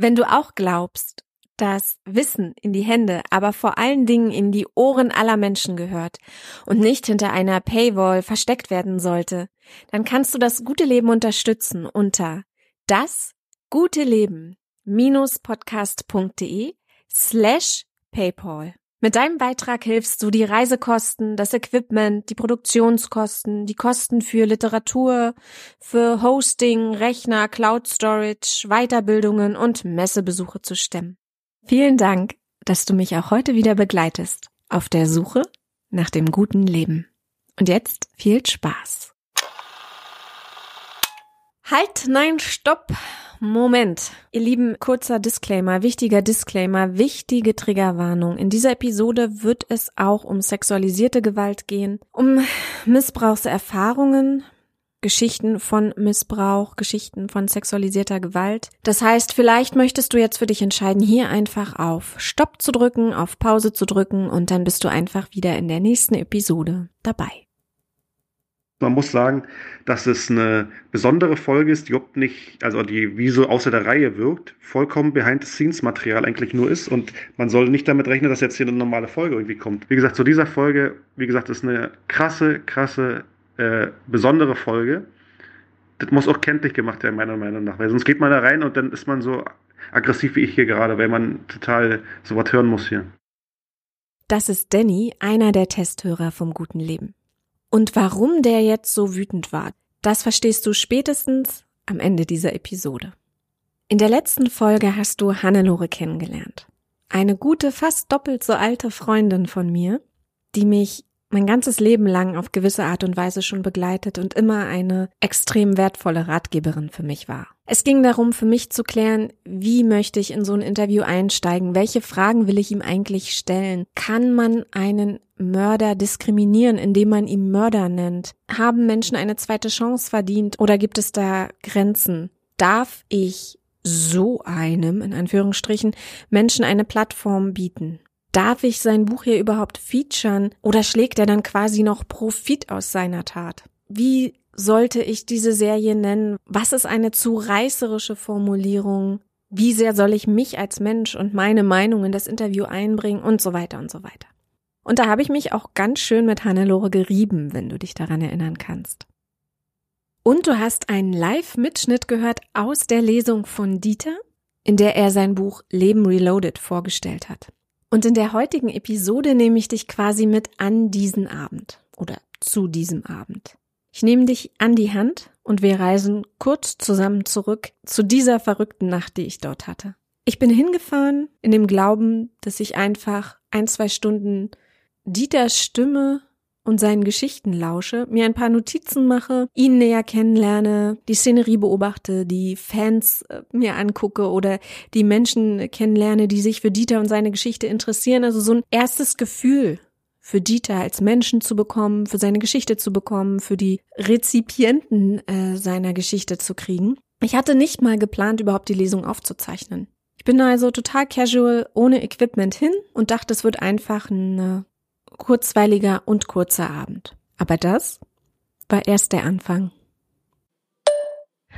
Wenn du auch glaubst, dass Wissen in die Hände, aber vor allen Dingen in die Ohren aller Menschen gehört und nicht hinter einer Paywall versteckt werden sollte, dann kannst du das gute Leben unterstützen unter das gute Leben podcast.de slash PayPal. Mit deinem Beitrag hilfst du die Reisekosten, das Equipment, die Produktionskosten, die Kosten für Literatur, für Hosting, Rechner, Cloud Storage, Weiterbildungen und Messebesuche zu stemmen. Vielen Dank, dass du mich auch heute wieder begleitest auf der Suche nach dem guten Leben. Und jetzt viel Spaß. Halt, nein, stopp. Moment. Ihr Lieben, kurzer Disclaimer, wichtiger Disclaimer, wichtige Triggerwarnung. In dieser Episode wird es auch um sexualisierte Gewalt gehen, um Missbrauchserfahrungen, Geschichten von Missbrauch, Geschichten von sexualisierter Gewalt. Das heißt, vielleicht möchtest du jetzt für dich entscheiden, hier einfach auf Stopp zu drücken, auf Pause zu drücken und dann bist du einfach wieder in der nächsten Episode dabei. Man muss sagen, dass es eine besondere Folge ist, die überhaupt nicht, also die wie so außer der Reihe wirkt, vollkommen Behind-the-Scenes-Material eigentlich nur ist und man soll nicht damit rechnen, dass jetzt hier eine normale Folge irgendwie kommt. Wie gesagt, zu dieser Folge, wie gesagt, ist eine krasse, krasse, äh, besondere Folge. Das muss auch kenntlich gemacht werden, meiner Meinung nach, weil sonst geht man da rein und dann ist man so aggressiv wie ich hier gerade, weil man total sowas hören muss hier. Das ist Danny, einer der Testhörer vom guten Leben. Und warum der jetzt so wütend war, das verstehst du spätestens am Ende dieser Episode. In der letzten Folge hast du Hannelore kennengelernt. Eine gute, fast doppelt so alte Freundin von mir, die mich mein ganzes Leben lang auf gewisse Art und Weise schon begleitet und immer eine extrem wertvolle Ratgeberin für mich war. Es ging darum, für mich zu klären, wie möchte ich in so ein Interview einsteigen? Welche Fragen will ich ihm eigentlich stellen? Kann man einen Mörder diskriminieren, indem man ihn Mörder nennt? Haben Menschen eine zweite Chance verdient oder gibt es da Grenzen? Darf ich so einem, in Anführungsstrichen, Menschen eine Plattform bieten? Darf ich sein Buch hier überhaupt featuren oder schlägt er dann quasi noch Profit aus seiner Tat? Wie sollte ich diese Serie nennen? Was ist eine zu reißerische Formulierung? Wie sehr soll ich mich als Mensch und meine Meinung in das Interview einbringen und so weiter und so weiter. Und da habe ich mich auch ganz schön mit Hannelore gerieben, wenn du dich daran erinnern kannst. Und du hast einen Live-Mitschnitt gehört aus der Lesung von Dieter, in der er sein Buch Leben Reloaded vorgestellt hat. Und in der heutigen Episode nehme ich dich quasi mit an diesen Abend oder zu diesem Abend. Ich nehme dich an die Hand und wir reisen kurz zusammen zurück zu dieser verrückten Nacht, die ich dort hatte. Ich bin hingefahren in dem Glauben, dass ich einfach ein, zwei Stunden Dieters Stimme und seinen Geschichten lausche, mir ein paar Notizen mache, ihn näher kennenlerne, die Szenerie beobachte, die Fans äh, mir angucke oder die Menschen kennenlerne, die sich für Dieter und seine Geschichte interessieren. Also so ein erstes Gefühl für Dieter als Menschen zu bekommen, für seine Geschichte zu bekommen, für die Rezipienten äh, seiner Geschichte zu kriegen. Ich hatte nicht mal geplant, überhaupt die Lesung aufzuzeichnen. Ich bin also total casual, ohne Equipment hin und dachte, es wird einfach eine kurzweiliger und kurzer Abend. Aber das war erst der Anfang.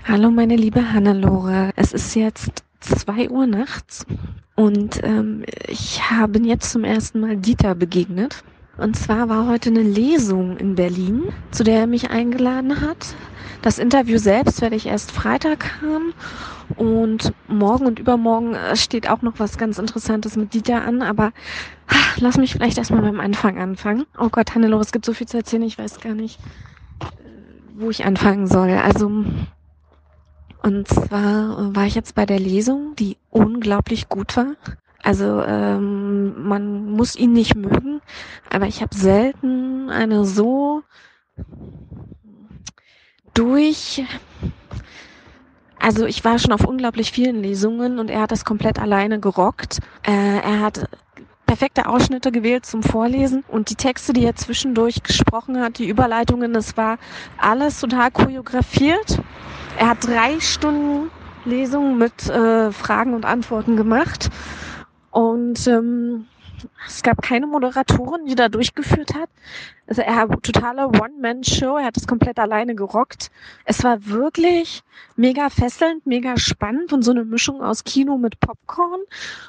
Hallo meine liebe Hannelore, es ist jetzt zwei Uhr nachts und ähm, ich habe jetzt zum ersten Mal Dieter begegnet. Und zwar war heute eine Lesung in Berlin, zu der er mich eingeladen hat. Das Interview selbst werde ich erst Freitag haben und morgen und übermorgen äh, steht auch noch was ganz Interessantes mit Dieter an, aber ach, lass mich vielleicht erstmal beim Anfang anfangen. Oh Gott, Hannelore, es gibt so viel zu erzählen, ich weiß gar nicht, äh, wo ich anfangen soll. Also, und zwar äh, war ich jetzt bei der Lesung, die unglaublich gut war. Also ähm, man muss ihn nicht mögen, aber ich habe selten eine so durch also ich war schon auf unglaublich vielen Lesungen und er hat das komplett alleine gerockt. Äh, er hat perfekte Ausschnitte gewählt zum Vorlesen und die Texte, die er zwischendurch gesprochen hat, die Überleitungen, das war alles total choreografiert. Er hat drei Stunden Lesungen mit äh, Fragen und Antworten gemacht und ähm, Es gab keine Moderatorin, die da durchgeführt hat. Also er hat totale One-Man-Show, er hat es komplett alleine gerockt. Es war wirklich mega fesselnd, mega spannend und so eine Mischung aus Kino mit Popcorn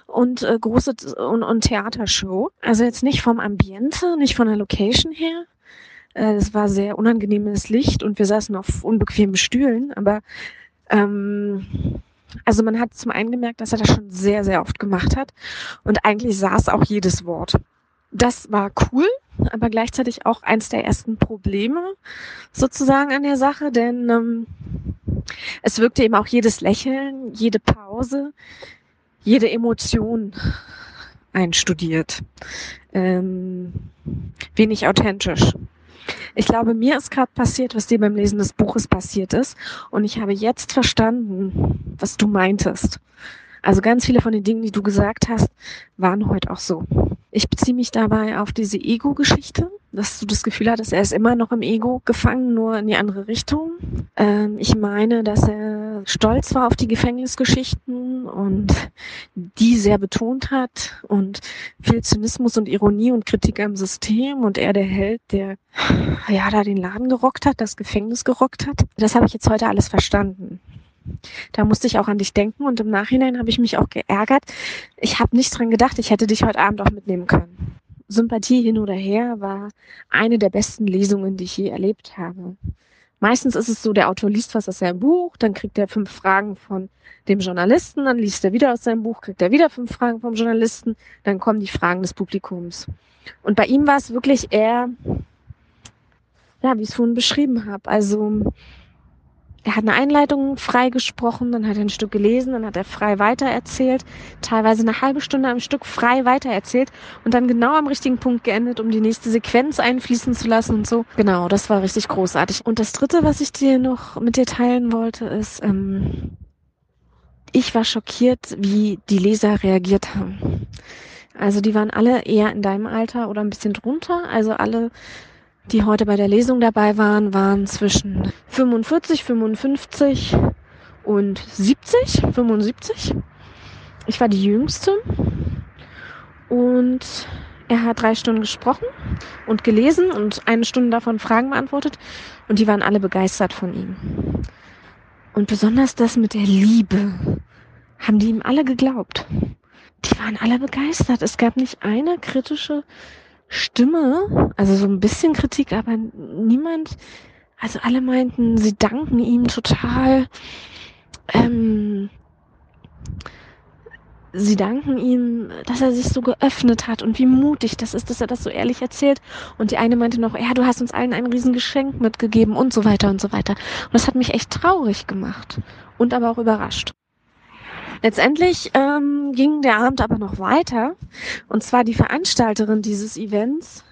und äh, große und, und Theatershow. Also jetzt nicht vom Ambiente, nicht von der Location her. Äh, es war sehr unangenehmes Licht und wir saßen auf unbequemen Stühlen, aber ähm, also man hat zum einen gemerkt, dass er das schon sehr, sehr oft gemacht hat und eigentlich saß auch jedes Wort. Das war cool, aber gleichzeitig auch eins der ersten Probleme sozusagen an der Sache, denn ähm, es wirkte eben auch jedes Lächeln, jede Pause, jede Emotion einstudiert. Ähm, wenig authentisch. Ich glaube, mir ist gerade passiert, was dir beim Lesen des Buches passiert ist. Und ich habe jetzt verstanden, was du meintest. Also ganz viele von den Dingen, die du gesagt hast, waren heute auch so. Ich beziehe mich dabei auf diese Ego-Geschichte, dass du das Gefühl hattest, er ist immer noch im Ego gefangen, nur in die andere Richtung. Ähm, ich meine, dass er stolz war auf die Gefängnisgeschichten und die sehr betont hat und viel Zynismus und Ironie und Kritik am System und er der Held, der ja da den Laden gerockt hat, das Gefängnis gerockt hat. Das habe ich jetzt heute alles verstanden. Da musste ich auch an dich denken und im Nachhinein habe ich mich auch geärgert. Ich habe nicht dran gedacht, ich hätte dich heute Abend auch mitnehmen können. Sympathie hin oder her war eine der besten Lesungen, die ich je erlebt habe. Meistens ist es so, der Autor liest was aus seinem Buch, dann kriegt er fünf Fragen von dem Journalisten, dann liest er wieder aus seinem Buch, kriegt er wieder fünf Fragen vom Journalisten, dann kommen die Fragen des Publikums. Und bei ihm war es wirklich eher, ja, wie ich es vorhin beschrieben habe. Also er hat eine Einleitung frei gesprochen, dann hat er ein Stück gelesen, dann hat er frei weitererzählt, teilweise eine halbe Stunde am Stück frei weitererzählt und dann genau am richtigen Punkt geendet, um die nächste Sequenz einfließen zu lassen und so. Genau, das war richtig großartig. Und das Dritte, was ich dir noch mit dir teilen wollte, ist, ähm, ich war schockiert, wie die Leser reagiert haben. Also die waren alle eher in deinem Alter oder ein bisschen drunter, also alle die heute bei der Lesung dabei waren, waren zwischen 45, 55 und 70, 75. Ich war die Jüngste und er hat drei Stunden gesprochen und gelesen und eine Stunde davon Fragen beantwortet und die waren alle begeistert von ihm. Und besonders das mit der Liebe haben die ihm alle geglaubt. Die waren alle begeistert. Es gab nicht eine kritische Stimme, also so ein bisschen Kritik, aber niemand, also alle meinten, sie danken ihm total. Ähm, sie danken ihm, dass er sich so geöffnet hat und wie mutig das ist, dass er das so ehrlich erzählt. Und die eine meinte noch, ja, du hast uns allen ein Riesengeschenk mitgegeben und so weiter und so weiter. Und das hat mich echt traurig gemacht und aber auch überrascht. Letztendlich ähm, ging der Abend aber noch weiter. Und zwar die Veranstalterin dieses Events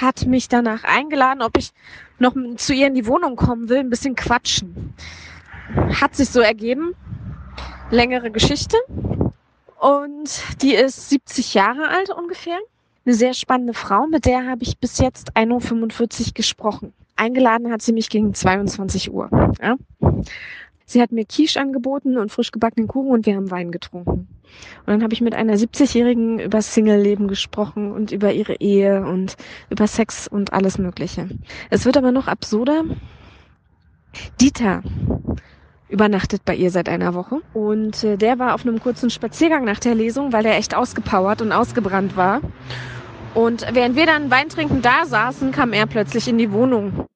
hat mich danach eingeladen, ob ich noch zu ihr in die Wohnung kommen will, ein bisschen quatschen. Hat sich so ergeben. Längere Geschichte. Und die ist 70 Jahre alt ungefähr. Eine sehr spannende Frau, mit der habe ich bis jetzt 1.45 Uhr gesprochen. Eingeladen hat sie mich gegen 22 Uhr. Ja? Sie hat mir Quiche angeboten und frisch gebackenen Kuchen und wir haben Wein getrunken. Und dann habe ich mit einer 70-Jährigen über Single-Leben gesprochen und über ihre Ehe und über Sex und alles Mögliche. Es wird aber noch absurder. Dieter übernachtet bei ihr seit einer Woche und äh, der war auf einem kurzen Spaziergang nach der Lesung, weil der echt ausgepowert und ausgebrannt war. Und während wir dann Wein trinken da saßen, kam er plötzlich in die Wohnung.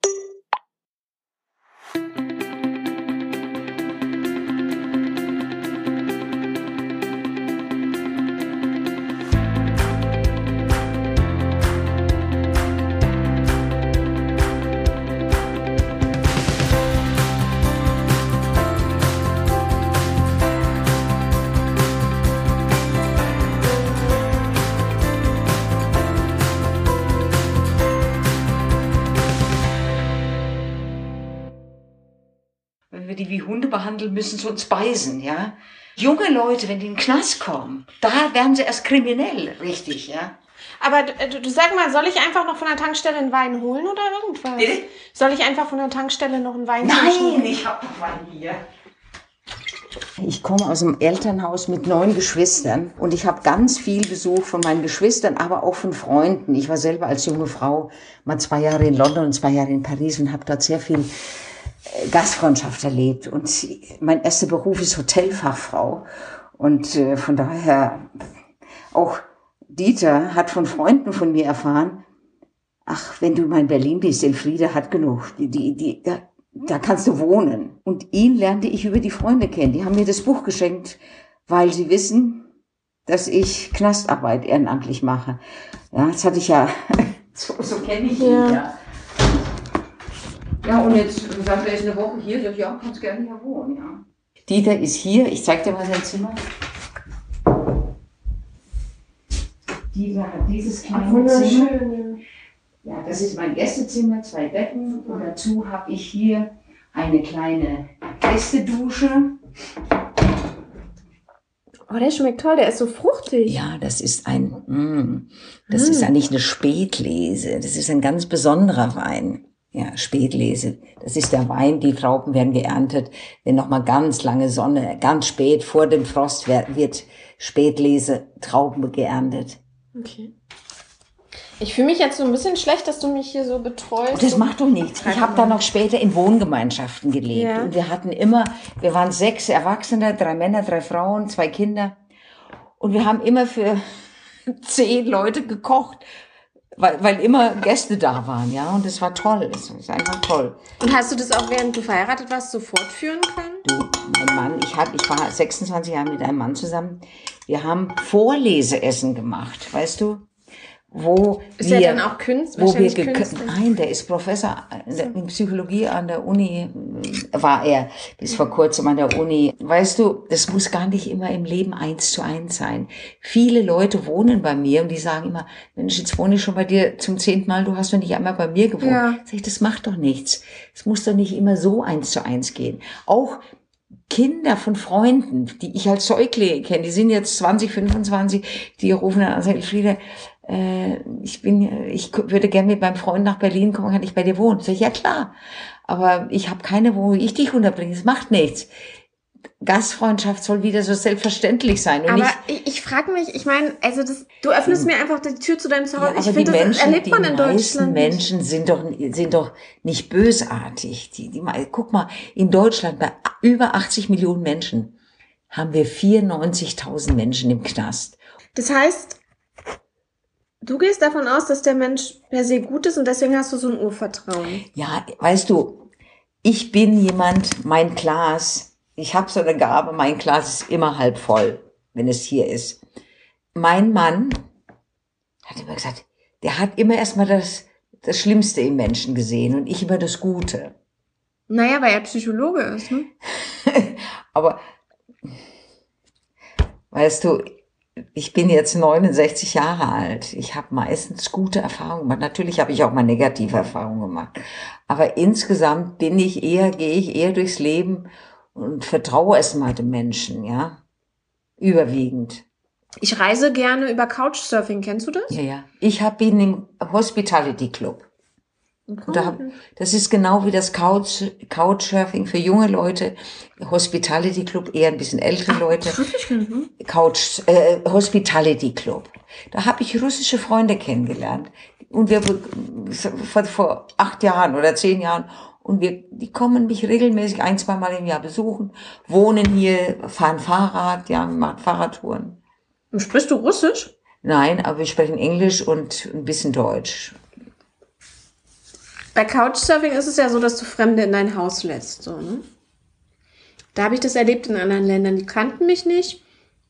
Behandeln, müssen sie uns beißen, ja. Junge Leute, wenn die in den Knast kommen, da werden sie erst kriminell, richtig, ja. Aber du, äh, du, sag mal, soll ich einfach noch von der Tankstelle einen Wein holen oder irgendwas? Bitte? Soll ich einfach von der Tankstelle noch einen Wein holen? Nein, ich hab noch Wein hier. Ich komme aus einem Elternhaus mit neun Geschwistern und ich habe ganz viel Besuch von meinen Geschwistern, aber auch von Freunden. Ich war selber als junge Frau mal zwei Jahre in London und zwei Jahre in Paris und habe dort sehr viel Gastfreundschaft erlebt. Und mein erster Beruf ist Hotelfachfrau. Und äh, von daher auch Dieter hat von Freunden von mir erfahren, ach, wenn du mal in Berlin bist, Elfriede hat genug. Die, die, die, da, da kannst du wohnen. Und ihn lernte ich über die Freunde kennen. Die haben mir das Buch geschenkt, weil sie wissen, dass ich Knastarbeit ehrenamtlich mache. Ja, das hatte ich ja, so, so kenne ich ihn, ja. ja. Ja, und jetzt sagt er, ist eine Woche hier, sagt, ja, kannst gerne hier wohnen, ja. Dieter ist hier, ich zeig dir mal sein Zimmer. Dieter hat dieses kleine Zimmer. Ja, das ist mein Gästezimmer, zwei Betten und dazu habe ich hier eine kleine Gästedusche. Oh, der schmeckt toll, der ist so fruchtig. Ja, das ist ein, mm, das mm. ist eigentlich eine Spätlese. Das ist ein ganz besonderer Wein. Ja, Spätlese. Das ist der Wein, die Trauben werden geerntet, wenn noch mal ganz lange Sonne, ganz spät vor dem Frost wird Spätlese Trauben geerntet. Okay. Ich fühle mich jetzt so ein bisschen schlecht, dass du mich hier so betreust. Das macht doch nichts. Ich habe da noch später in Wohngemeinschaften gelebt. Ja. Und wir hatten immer, wir waren sechs Erwachsene, drei Männer, drei Frauen, zwei Kinder. Und wir haben immer für zehn Leute gekocht, weil, weil immer Gäste da waren, ja. Und das war toll. Das ist einfach toll. Und hast du das auch, während du verheiratet warst, so fortführen können? Du, mein Mann, ich, hab, ich war 26 Jahre mit einem Mann zusammen. Wir haben Vorleseessen gemacht, weißt du? Wo ist wir, er dann auch Künstler? Wo wir Nein, der ist Professor in Psychologie an der Uni, war er bis vor kurzem an der Uni. Weißt du, das muss gar nicht immer im Leben eins zu eins sein. Viele Leute wohnen bei mir und die sagen immer, Mensch, jetzt wohne ich schon bei dir zum zehnten Mal, du hast doch nicht einmal bei mir gewohnt. Ja. Sag ich, das macht doch nichts. Es muss doch nicht immer so eins zu eins gehen. Auch Kinder von Freunden, die ich als Säuglinge kenne, die sind jetzt 20, 25, die rufen dann an, sagen, Friede, äh, ich bin, ich würde gerne mit meinem Freund nach Berlin kommen, kann ich bei dir wohnen? Sag ich, ja klar. Aber ich habe keine, wo ich dich unterbringe. Es macht nichts. Gastfreundschaft soll wieder so selbstverständlich sein. Und aber ich, ich frage mich, ich meine, also das, du öffnest mir einfach die Tür zu deinem Zuhause. Ja, ich finde, das erlebt man in Deutschland. Die meisten Menschen sind doch, sind doch nicht bösartig. Die, die, guck mal, in Deutschland bei über 80 Millionen Menschen haben wir 94.000 Menschen im Knast. Das heißt, Du gehst davon aus, dass der Mensch per se gut ist und deswegen hast du so ein Urvertrauen. Ja, weißt du, ich bin jemand, mein Glas, ich habe so eine Gabe, mein Glas ist immer halb voll, wenn es hier ist. Mein Mann hat immer gesagt, der hat immer erstmal das, das Schlimmste im Menschen gesehen und ich immer das Gute. Naja, weil er Psychologe ist, ne? Aber, weißt du, ich bin jetzt 69 Jahre alt. Ich habe meistens gute Erfahrungen gemacht. Natürlich habe ich auch mal negative Erfahrungen gemacht. Aber insgesamt bin ich eher, gehe ich eher durchs Leben und vertraue es mal dem Menschen, ja. Überwiegend. Ich reise gerne über Couchsurfing. Kennst du das? Ja, ja. Ich habe ihn im Hospitality Club. Da, das ist genau wie das Couch, Couchsurfing für junge Leute, Hospitality Club eher ein bisschen ältere Ach, Leute. Couch äh, Hospitality Club. Da habe ich russische Freunde kennengelernt und wir vor, vor acht Jahren oder zehn Jahren und wir, die kommen mich regelmäßig ein, zwei Mal im Jahr besuchen, wohnen hier, fahren Fahrrad, ja, machen Fahrradtouren. Sprichst du Russisch? Nein, aber wir sprechen Englisch und ein bisschen Deutsch. Bei Couchsurfing ist es ja so, dass du Fremde in dein Haus lässt. So, ne? Da habe ich das erlebt in anderen Ländern. Die kannten mich nicht.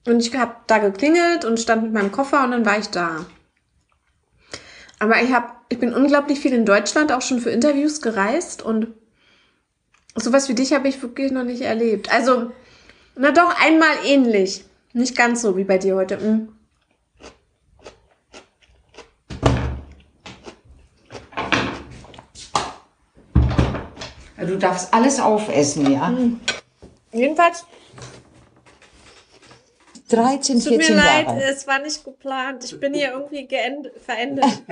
Und ich habe da geklingelt und stand mit meinem Koffer und dann war ich da. Aber ich, hab, ich bin unglaublich viel in Deutschland auch schon für Interviews gereist und sowas wie dich habe ich wirklich noch nicht erlebt. Also, na doch, einmal ähnlich. Nicht ganz so wie bei dir heute. Hm. Du darfst alles aufessen, ja? Mhm. Jedenfalls. 13, 14 Jahre. Tut mir leid, es war nicht geplant. Ich bin hier irgendwie geendet, verendet.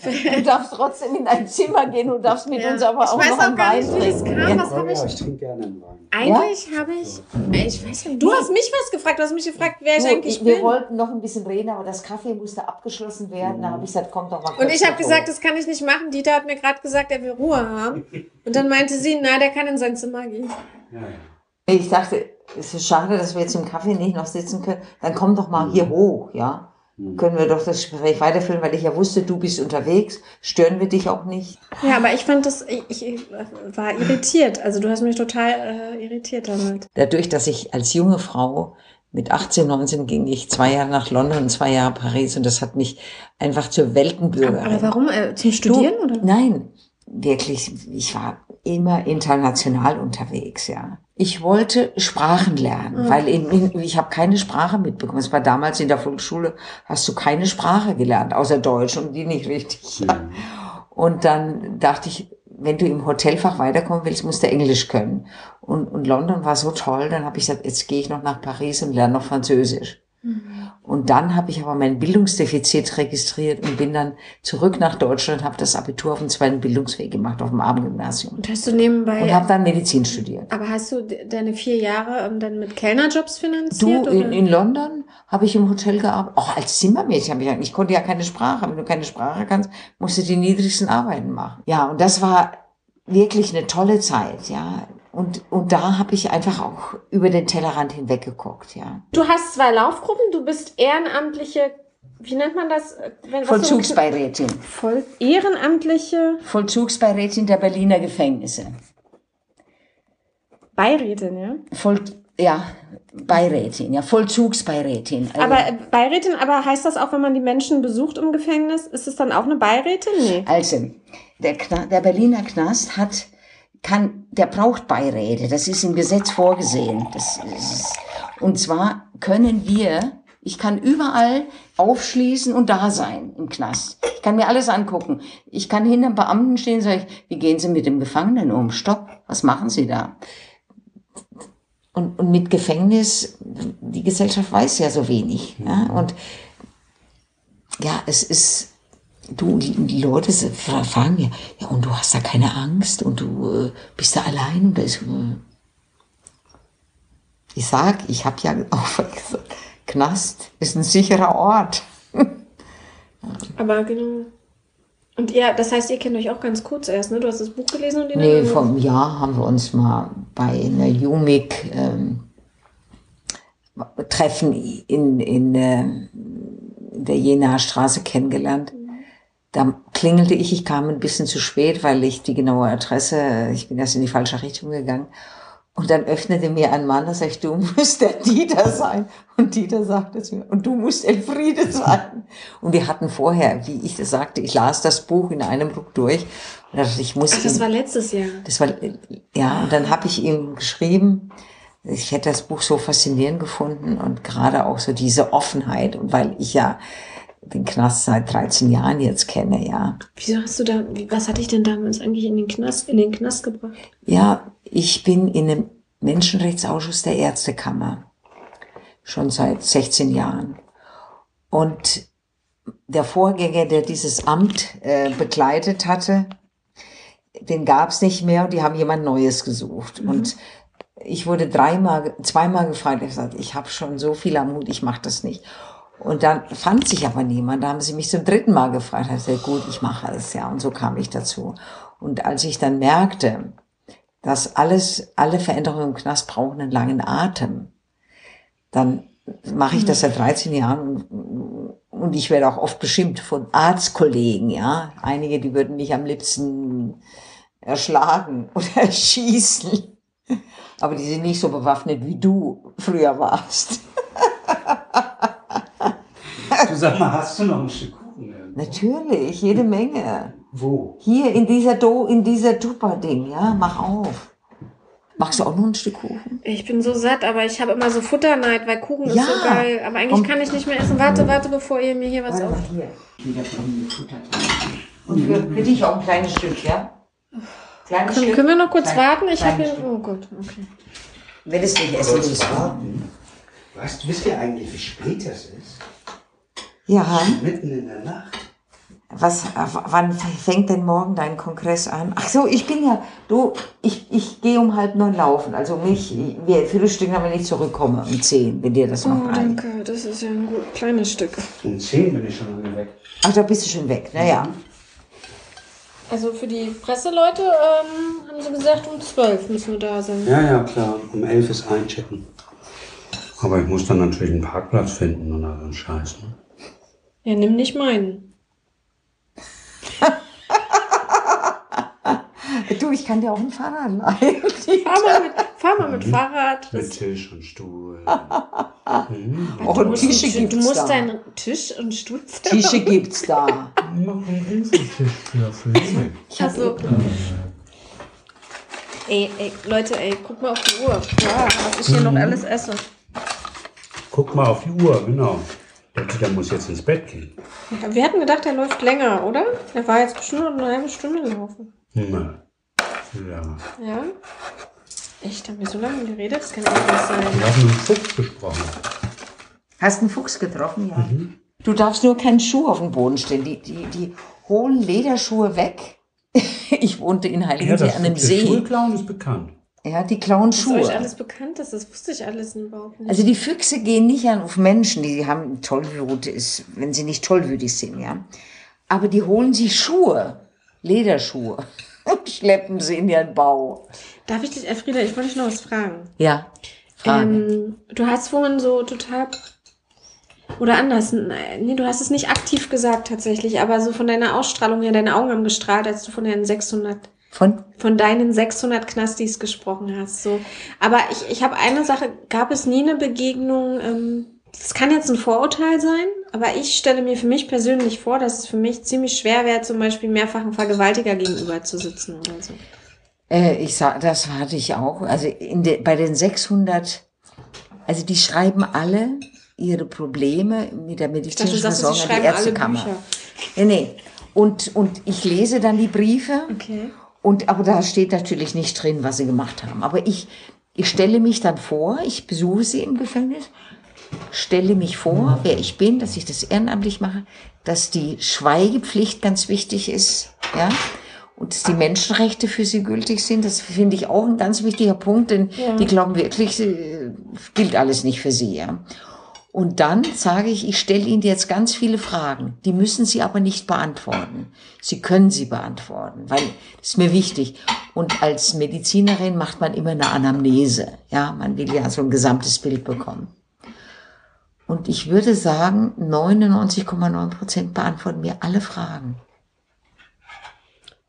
Du darfst trotzdem in dein Zimmer gehen und darfst mit Ja. uns aber Ich auch weiß noch auch einen gar Wein nicht, wie das trinken. kam. Ja. Was habe ich? Ja, ich trinke gerne einen Wein. Eigentlich habe ich. Ich weiß nicht. Du hast mich was gefragt. Du hast mich gefragt, wer ich Du, eigentlich ich, wir bin. wollten noch ein bisschen reden, aber das Kaffee musste abgeschlossen werden. Da habe ich gesagt, komm doch mal kurz Und ich habe gesagt, das kann ich nicht machen. Dieter hat mir gerade gesagt, er will Ruhe haben. Und dann meinte sie, na, der kann in sein Zimmer gehen. Ja, ja. Ich dachte, es ist schade, dass wir jetzt im Kaffee nicht noch sitzen können. Dann komm doch mal hier hoch, ja. Können wir doch das Gespräch weiterführen, weil ich ja wusste, du bist unterwegs. Stören wir dich auch nicht? Ja, aber ich fand das, ich, ich war irritiert. Also du hast mich total äh, irritiert damit. Dadurch, dass ich als junge Frau mit 18, 19 ging ich zwei Jahre nach London und zwei Jahre Paris und das hat mich einfach zur Weltenbürgerin. Aber warum? Äh, zum Studieren du, oder? Nein, wirklich. Ich war immer international unterwegs, ja. Ich wollte Sprachen lernen, Mhm. weil in, ich habe keine Sprache mitbekommen. Es war damals in der Volksschule, hast du keine Sprache gelernt, außer Deutsch und die nicht richtig. Ja. Und dann dachte ich, wenn du im Hotelfach weiterkommen willst, musst du Englisch können. Und, und London war so toll, dann habe ich gesagt, jetzt gehe ich noch nach Paris und lerne noch Französisch. Und dann habe ich aber mein Bildungsdefizit registriert und bin dann zurück nach Deutschland, habe das Abitur auf dem zweiten Bildungsweg gemacht, auf dem Abendgymnasium. Und hast du nebenbei. Und habe dann Medizin studiert. aber hast du de- deine vier Jahre ähm, dann mit Kellnerjobs Du, finanziert? in, oder? in London habe ich im Hotel gearbeitet. Auch als Zimmermädchen habe ich ich konnte ja keine Sprache. Wenn du keine Sprache kannst, musst du die niedrigsten Arbeiten machen. Ja, und das war wirklich eine tolle Zeit, ja. Und, und da habe ich einfach auch über den Tellerrand hinweg geguckt, ja. Du hast zwei Laufgruppen, du bist ehrenamtliche, wie nennt man das? Wenn, Vollzugsbeirätin. Voll ehrenamtliche Vollzugsbeirätin der Berliner Gefängnisse. Beirätin, ja? Voll, ja, Beirätin, ja, Vollzugsbeirätin. Also, Aber äh, Beirätin, aber heißt das auch, wenn man die Menschen besucht im Gefängnis, ist es dann auch eine Beirätin? Nee. also der, Kna der Berliner Knast hat, kann, der braucht Beiräte. Das ist im Gesetz vorgesehen. Das ist, und zwar können wir, ich kann überall aufschließen und da sein im Knast. Ich kann mir alles angucken. Ich kann hinter Beamten stehen und sage, ich, wie gehen Sie mit dem Gefangenen um? Stopp, was machen Sie da? Und, und mit Gefängnis, die Gesellschaft weiß ja so wenig. Ja? Und ja, es ist, du, die, die Leute fragen mir, ja, und du hast da keine Angst und du äh, bist da allein und da ist, äh, ich sag, ich habe ja auch gesagt, Knast ist ein sicherer Ort. Aber genau. Und ihr, das heißt, ihr kennt euch auch ganz kurz erst, ne? Du hast das Buch gelesen und ihr Nee, vom Jahr haben wir uns mal bei einer Jumik ähm, Treffen in, in, äh, in der Jenaer Straße kennengelernt. Da klingelte ich, ich kam ein bisschen zu spät, weil ich die genaue Adresse, ich bin erst in die falsche Richtung gegangen. Und dann öffnete mir ein Mann, da sag ich, du musst der Dieter sein. Und Dieter sagte zu mir, und du musst Elfriede sein. Und wir hatten vorher, wie ich das sagte, ich las das Buch in einem Ruck durch. Und da dachte ich, muss Ach, das ihm- war letztes Jahr. das war, ja, und dann habe ich ihm geschrieben, ich hätte das Buch so faszinierend gefunden und gerade auch so diese Offenheit, und weil ich ja den Knast seit 13 Jahren jetzt kenne, ja. Wieso hast du da, was hat dich denn damals eigentlich in den Knast, in den Knast gebracht? Ja, ich bin in einem Menschenrechtsausschuss der Ärztekammer. Schon seit 16 Jahren. Und der Vorgänger, der dieses Amt äh, begleitet hatte, den gab's nicht mehr und die haben jemand Neues gesucht. Und ich wurde dreimal, zweimal gefragt, ich ich habe schon so viel am Hut, ich mache das nicht. Und dann fand sich aber niemand. Da haben sie mich zum dritten Mal gefragt. Da ich gesagt, gut, ich mache es, ja. Und so kam ich dazu. Und als ich dann merkte, dass alles, alle Veränderungen im Knast brauchen einen langen Atem, dann mache ich das seit 13 Jahren und, und ich werde auch oft beschimpft von Arztkollegen, ja. Einige, die würden mich am liebsten erschlagen oder erschießen. Aber die sind nicht so bewaffnet, wie du früher warst. Sag mal, hast du noch ein Stück Kuchen? irgendwo? Natürlich, jede Menge. Wo? Hier in dieser Do, in dieser Tupper-Ding, ja, mach auf. Magst du auch noch ein Stück Kuchen? Ich bin so satt, aber ich habe immer so Futterneid, weil Kuchen ist Ja. so geil. Aber eigentlich Komm. kann ich nicht mehr essen. Warte, warte, bevor ihr mir hier was auf. hier. Wieder von gefuttert. Und für, für dich auch ein kleines Stück, ja? Kleines Können, Stück. können wir noch kurz Klein- warten? Ich habe hier. Stück. Oh Gott, okay. Wenn es nicht essen willst. warten? Weißt, wisst ihr eigentlich, wie spät es ist? Ja, Mitten in der Nacht. was, wann fängt denn morgen dein Kongress an? Ach so, ich bin ja, du, ich, ich gehe um halb neun laufen. Also mich, wir frühstücken, wenn ich zurückkomme um zehn, wenn dir das Oh, noch reicht. danke. Das ist ja ein gut, kleines Stück. Um 10 bin ich schon lange weg. Ach, da bist du schon weg. Naja. Also für die Presseleute ähm, haben sie gesagt, um 12 müssen wir da sein. Ja, ja, klar. Um 11 ist einchecken. Aber ich muss dann natürlich einen Parkplatz finden und all so ein Scheiß. Ne? Ja, nimm nicht meinen. Du, ich kann dir auch ein Fahrrad leihen. Fahr mal mit, fahr mal mit Fahrrad. Mit Tisch und Stuhl. mhm. Auch Du einen musst, Tische du gibt's musst da. deinen Tisch und Stuhl Tische gibt's da. Mach einen Riesentisch für Filme. Also, ey, ey, Leute, ey, guck mal auf die Uhr. Ja, was ich hier noch alles esse. Guck mal auf die Uhr, genau. Der muss jetzt ins Bett gehen. Ja, wir hatten gedacht, er läuft länger, oder? Er war jetzt bestimmt noch eine halbe Stunde laufen. Na. Ja. Ja? Echt, haben wir so lange geredet? Das kann ja nicht sein. Wir haben einen Fuchs gesprochen. Hast einen Fuchs getroffen, ja. Du darfst nur keinen Schuh auf dem Boden stellen. Die, die, die holen Lederschuhe weg. Ich wohnte in Ja, Heiligensee das an einem der See. Schulclown ist bekannt. Ja, die klauen euch Schuhe. alles bekannt ist, das wusste ich alles überhaupt nicht. Also die Füchse gehen nicht an auf Menschen, die haben Tollwut, ist, wenn sie nicht tollwütig sind, ja. Aber die holen sich Schuhe, Lederschuhe, und schleppen sie in ihren Bau. Darf ich dich, Elfriede, ich wollte dich noch was fragen. Ja. Ähm, du hast vorhin so total. Oder anders. Nee, du hast es nicht aktiv gesagt tatsächlich, aber so von deiner Ausstrahlung her, deine Augen haben gestrahlt, als du von deinen 600, Von? von deinen 600 Knastis gesprochen hast. So. Aber ich, ich habe eine Sache, gab es nie eine Begegnung, ähm, das kann jetzt ein Vorurteil sein, aber ich stelle mir für mich persönlich vor, dass es für mich ziemlich schwer wäre, zum Beispiel mehrfachen Vergewaltiger gegenüber zu sitzen oder so. Äh, ich sag, das hatte ich auch. Also in de, bei den 600, also die schreiben alle ihre Probleme mit der dachte, medizinischen sie Versorgung an die Ärztekammer. Nee, nee. Und, und ich lese dann die Briefe. Okay. Und, aber da steht natürlich nicht drin, was sie gemacht haben. Aber ich, ich stelle mich dann vor, ich besuche sie im Gefängnis, stelle mich vor, wer ich bin, dass ich das ehrenamtlich mache, dass die Schweigepflicht ganz wichtig ist, ja. Und dass die Menschenrechte für sie gültig sind, das finde ich auch ein ganz wichtiger Punkt, denn Ja. die glauben wirklich, äh, gilt alles nicht für sie, ja. Und dann sage ich, ich stelle Ihnen jetzt ganz viele Fragen. Die müssen Sie aber nicht beantworten. Sie können sie beantworten, weil das ist mir wichtig. Und als Medizinerin macht man immer eine Anamnese. Ja, man will ja so ein gesamtes Bild bekommen. Und ich würde sagen, 99,9 Prozent beantworten mir alle Fragen.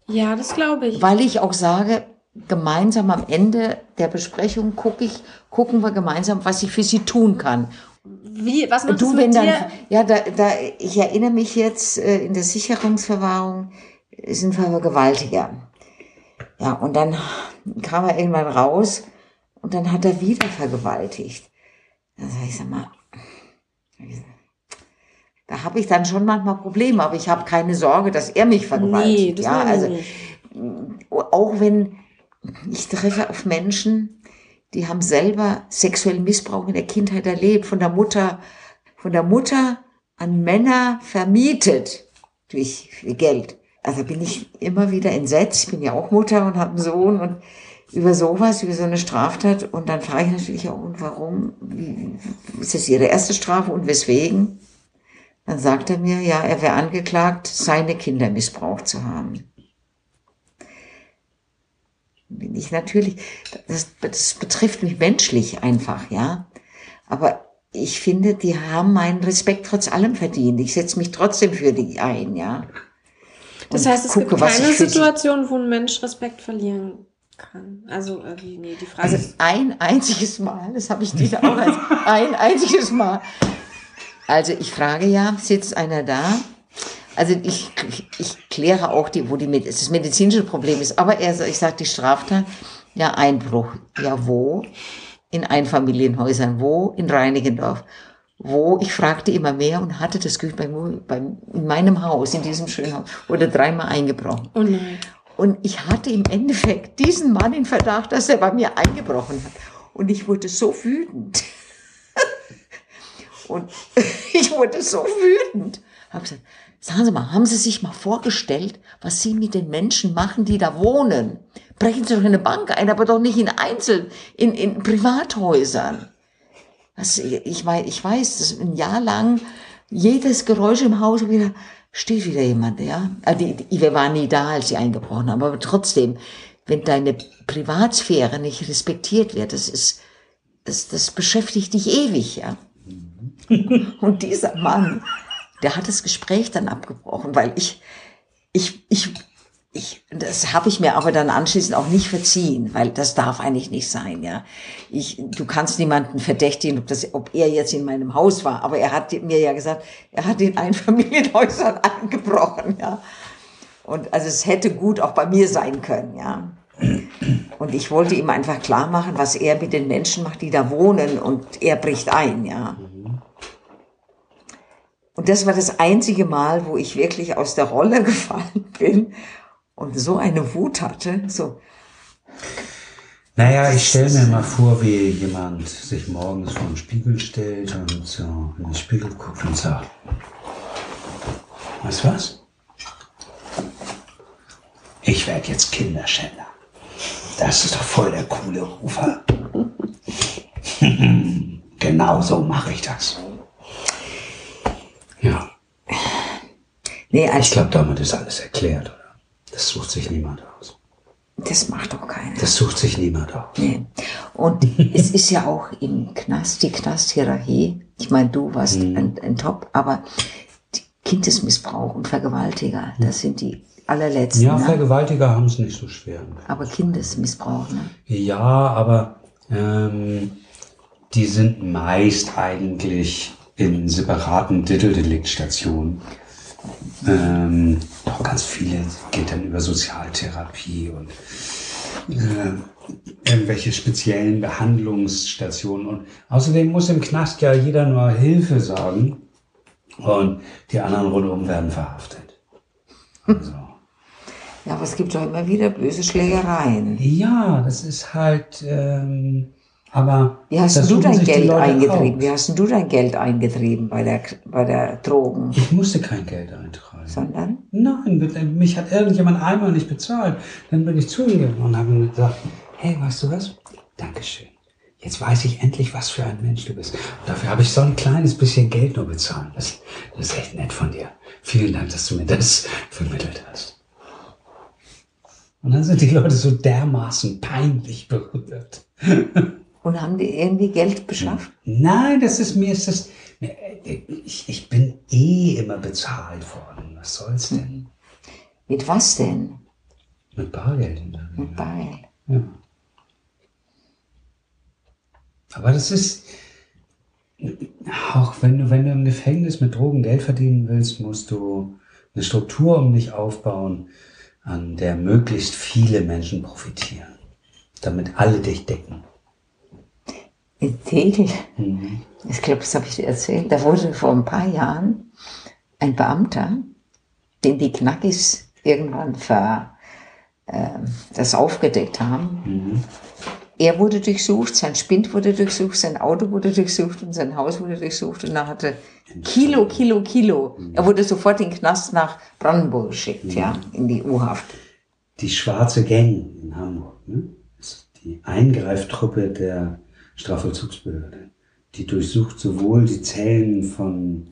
Ja, das glaube ich. Weil ich auch sage, gemeinsam am Ende der Besprechung gucke ich, gucken wir gemeinsam, was ich für Sie tun kann. Wie, was macht Du, es wenn dann, dir? ja, da, da, ich erinnere mich jetzt, äh, in der Sicherungsverwahrung sind wir Vergewaltiger. Ja, und dann kam er irgendwann raus und dann hat er wieder vergewaltigt. Da sag ich, sag mal, da habe ich dann schon manchmal Probleme, aber ich habe keine Sorge, dass er mich vergewaltigt. Nee, das ja, also nicht. auch wenn ich treffe auf Menschen, die haben selber sexuellen Missbrauch in der Kindheit erlebt, von der Mutter, von der Mutter an Männer vermietet durch viel Geld. Also bin ich immer wieder entsetzt. Ich bin ja auch Mutter und habe einen Sohn und über sowas, über so eine Straftat. Und dann frage ich natürlich auch, und warum? Ist das Ihre erste Strafe und weswegen? Dann sagt er mir, ja, er wäre angeklagt, seine Kinder missbraucht zu haben bin ich natürlich, das, das betrifft mich menschlich einfach, ja. Aber ich finde, die haben meinen Respekt trotz allem verdient. Ich setze mich trotzdem für die ein, ja. Das heißt, es gucke, gibt keine Situation, wo ein Mensch Respekt verlieren kann. Also, äh, nee, die Frage Also ist. ein einziges Mal, das habe ich dir auch als ein einziges Mal. Also ich frage ja, sitzt einer da? Also ich, ich kläre auch, die, wo die, das medizinische Problem ist. Aber er, ich sage die Straftat, ja Einbruch. Ja wo? In Einfamilienhäusern. Wo? In Reinigendorf. Wo? Ich fragte immer mehr und hatte das Gefühl, bei, bei, in meinem Haus, in diesem schönen Haus, wurde dreimal eingebrochen. Oh nein. Und ich hatte im Endeffekt diesen Mann in Verdacht, dass er bei mir eingebrochen hat. Und ich wurde so wütend. Und ich wurde so wütend. Hab gesagt, sagen Sie mal, haben Sie sich mal vorgestellt, was Sie mit den Menschen machen, die da wohnen? Brechen Sie doch in eine Bank ein, aber doch nicht in Einzel, in, in Privathäusern. Das, ich, weiß, ich weiß, das ein Jahr lang jedes Geräusch im Haus wieder steht wieder jemand, ja. Also wir waren nie da, als sie eingebrochen haben, aber trotzdem, wenn deine Privatsphäre nicht respektiert wird, das ist, das, das beschäftigt dich ewig, ja. Und dieser Mann, der hat das Gespräch dann abgebrochen, weil ich, ich, ich, ich, das habe ich mir aber dann anschließend auch nicht verziehen, weil das darf eigentlich nicht sein, ja. Ich, du kannst niemanden verdächtigen, ob, das, ob er jetzt in meinem Haus war, aber er hat mir ja gesagt, er hat in Einfamilienhäusern eingebrochen, ja. Und also es hätte gut auch bei mir sein können, ja. Und ich wollte ihm einfach klar machen, was er mit den Menschen macht, die da wohnen und er bricht ein, ja. Und das war das einzige Mal, wo ich wirklich aus der Rolle gefallen bin und so eine Wut hatte. So. Naja, ich stelle mir mal vor, wie jemand sich morgens vor den Spiegel stellt und so in den Spiegel guckt und sagt, du was? Ich werde jetzt Kinderschänder. Das ist doch voll der coole Rufer. genau so mache ich das. Nee, also, Ich glaube, damit ist alles erklärt, oder? Das sucht sich niemand aus. das macht doch keiner. Das sucht sich niemand aus. Nee. Und es ist ja auch im Knast, die Knasthierarchie. Ich meine, du warst ein, ein Top, aber Kindesmissbrauch und Vergewaltiger, das sind die allerletzten. Ja, ne? Vergewaltiger haben es nicht so schwer. Aber Kindesmissbrauch, ne? Ja, aber ähm, die sind meist eigentlich in separaten Ditteldeliktstationen. Ähm, doch ganz viele geht dann über Sozialtherapie und äh, irgendwelche speziellen Behandlungsstationen. Und außerdem muss im Knast ja jeder nur Hilfe sagen und die anderen rundum werden verhaftet. Also. Ja, aber es gibt doch immer wieder böse Schlägereien. Ja, das ist halt, ähm, aber. Wie hast du dein Geld eingetrieben? Wie hast du dein Geld eingetrieben bei der, bei der Drogen? Ich musste kein Geld eintreiben. Sondern? Nein, mich hat irgendjemand einmal nicht bezahlt. Dann bin ich zu ihm gegangen und habe gesagt, hey, weißt du was? Dankeschön. Jetzt weiß ich endlich, was für ein Mensch du bist. Und dafür habe ich so ein kleines bisschen Geld nur bezahlen müssen. Das ist echt nett von dir. Vielen Dank, dass du mir das vermittelt hast. Und dann sind die Leute so dermaßen peinlich berührt. Und haben die irgendwie Geld beschafft? Nein, das ist mir ist das. Ich, ich bin eh immer bezahlt worden. Was soll's denn? Mit was denn? Mit Bargeld. in der Regel. Mit Beil. Ja. Aber das ist, auch wenn du, wenn du im Gefängnis mit Drogen Geld verdienen willst, musst du eine Struktur um dich aufbauen, an der möglichst viele Menschen profitieren. Damit alle dich decken. In Tegel. Mhm. Ich glaube, das habe ich dir erzählt. Da wurde vor ein paar Jahren ein Beamter, den die Knackis irgendwann ver, äh, das aufgedeckt haben. Mhm. Er wurde durchsucht, sein Spind wurde durchsucht, sein Auto wurde durchsucht und sein Haus wurde durchsucht und er hatte Kilo, Kilo, Kilo. Er wurde sofort in den Knast nach Brandenburg geschickt, ja, in die U-Haft. Die Schwarze Gang in Hamburg, ne? Ist die Eingreiftruppe der Strafvollzugsbehörde. Die durchsucht sowohl die Zellen von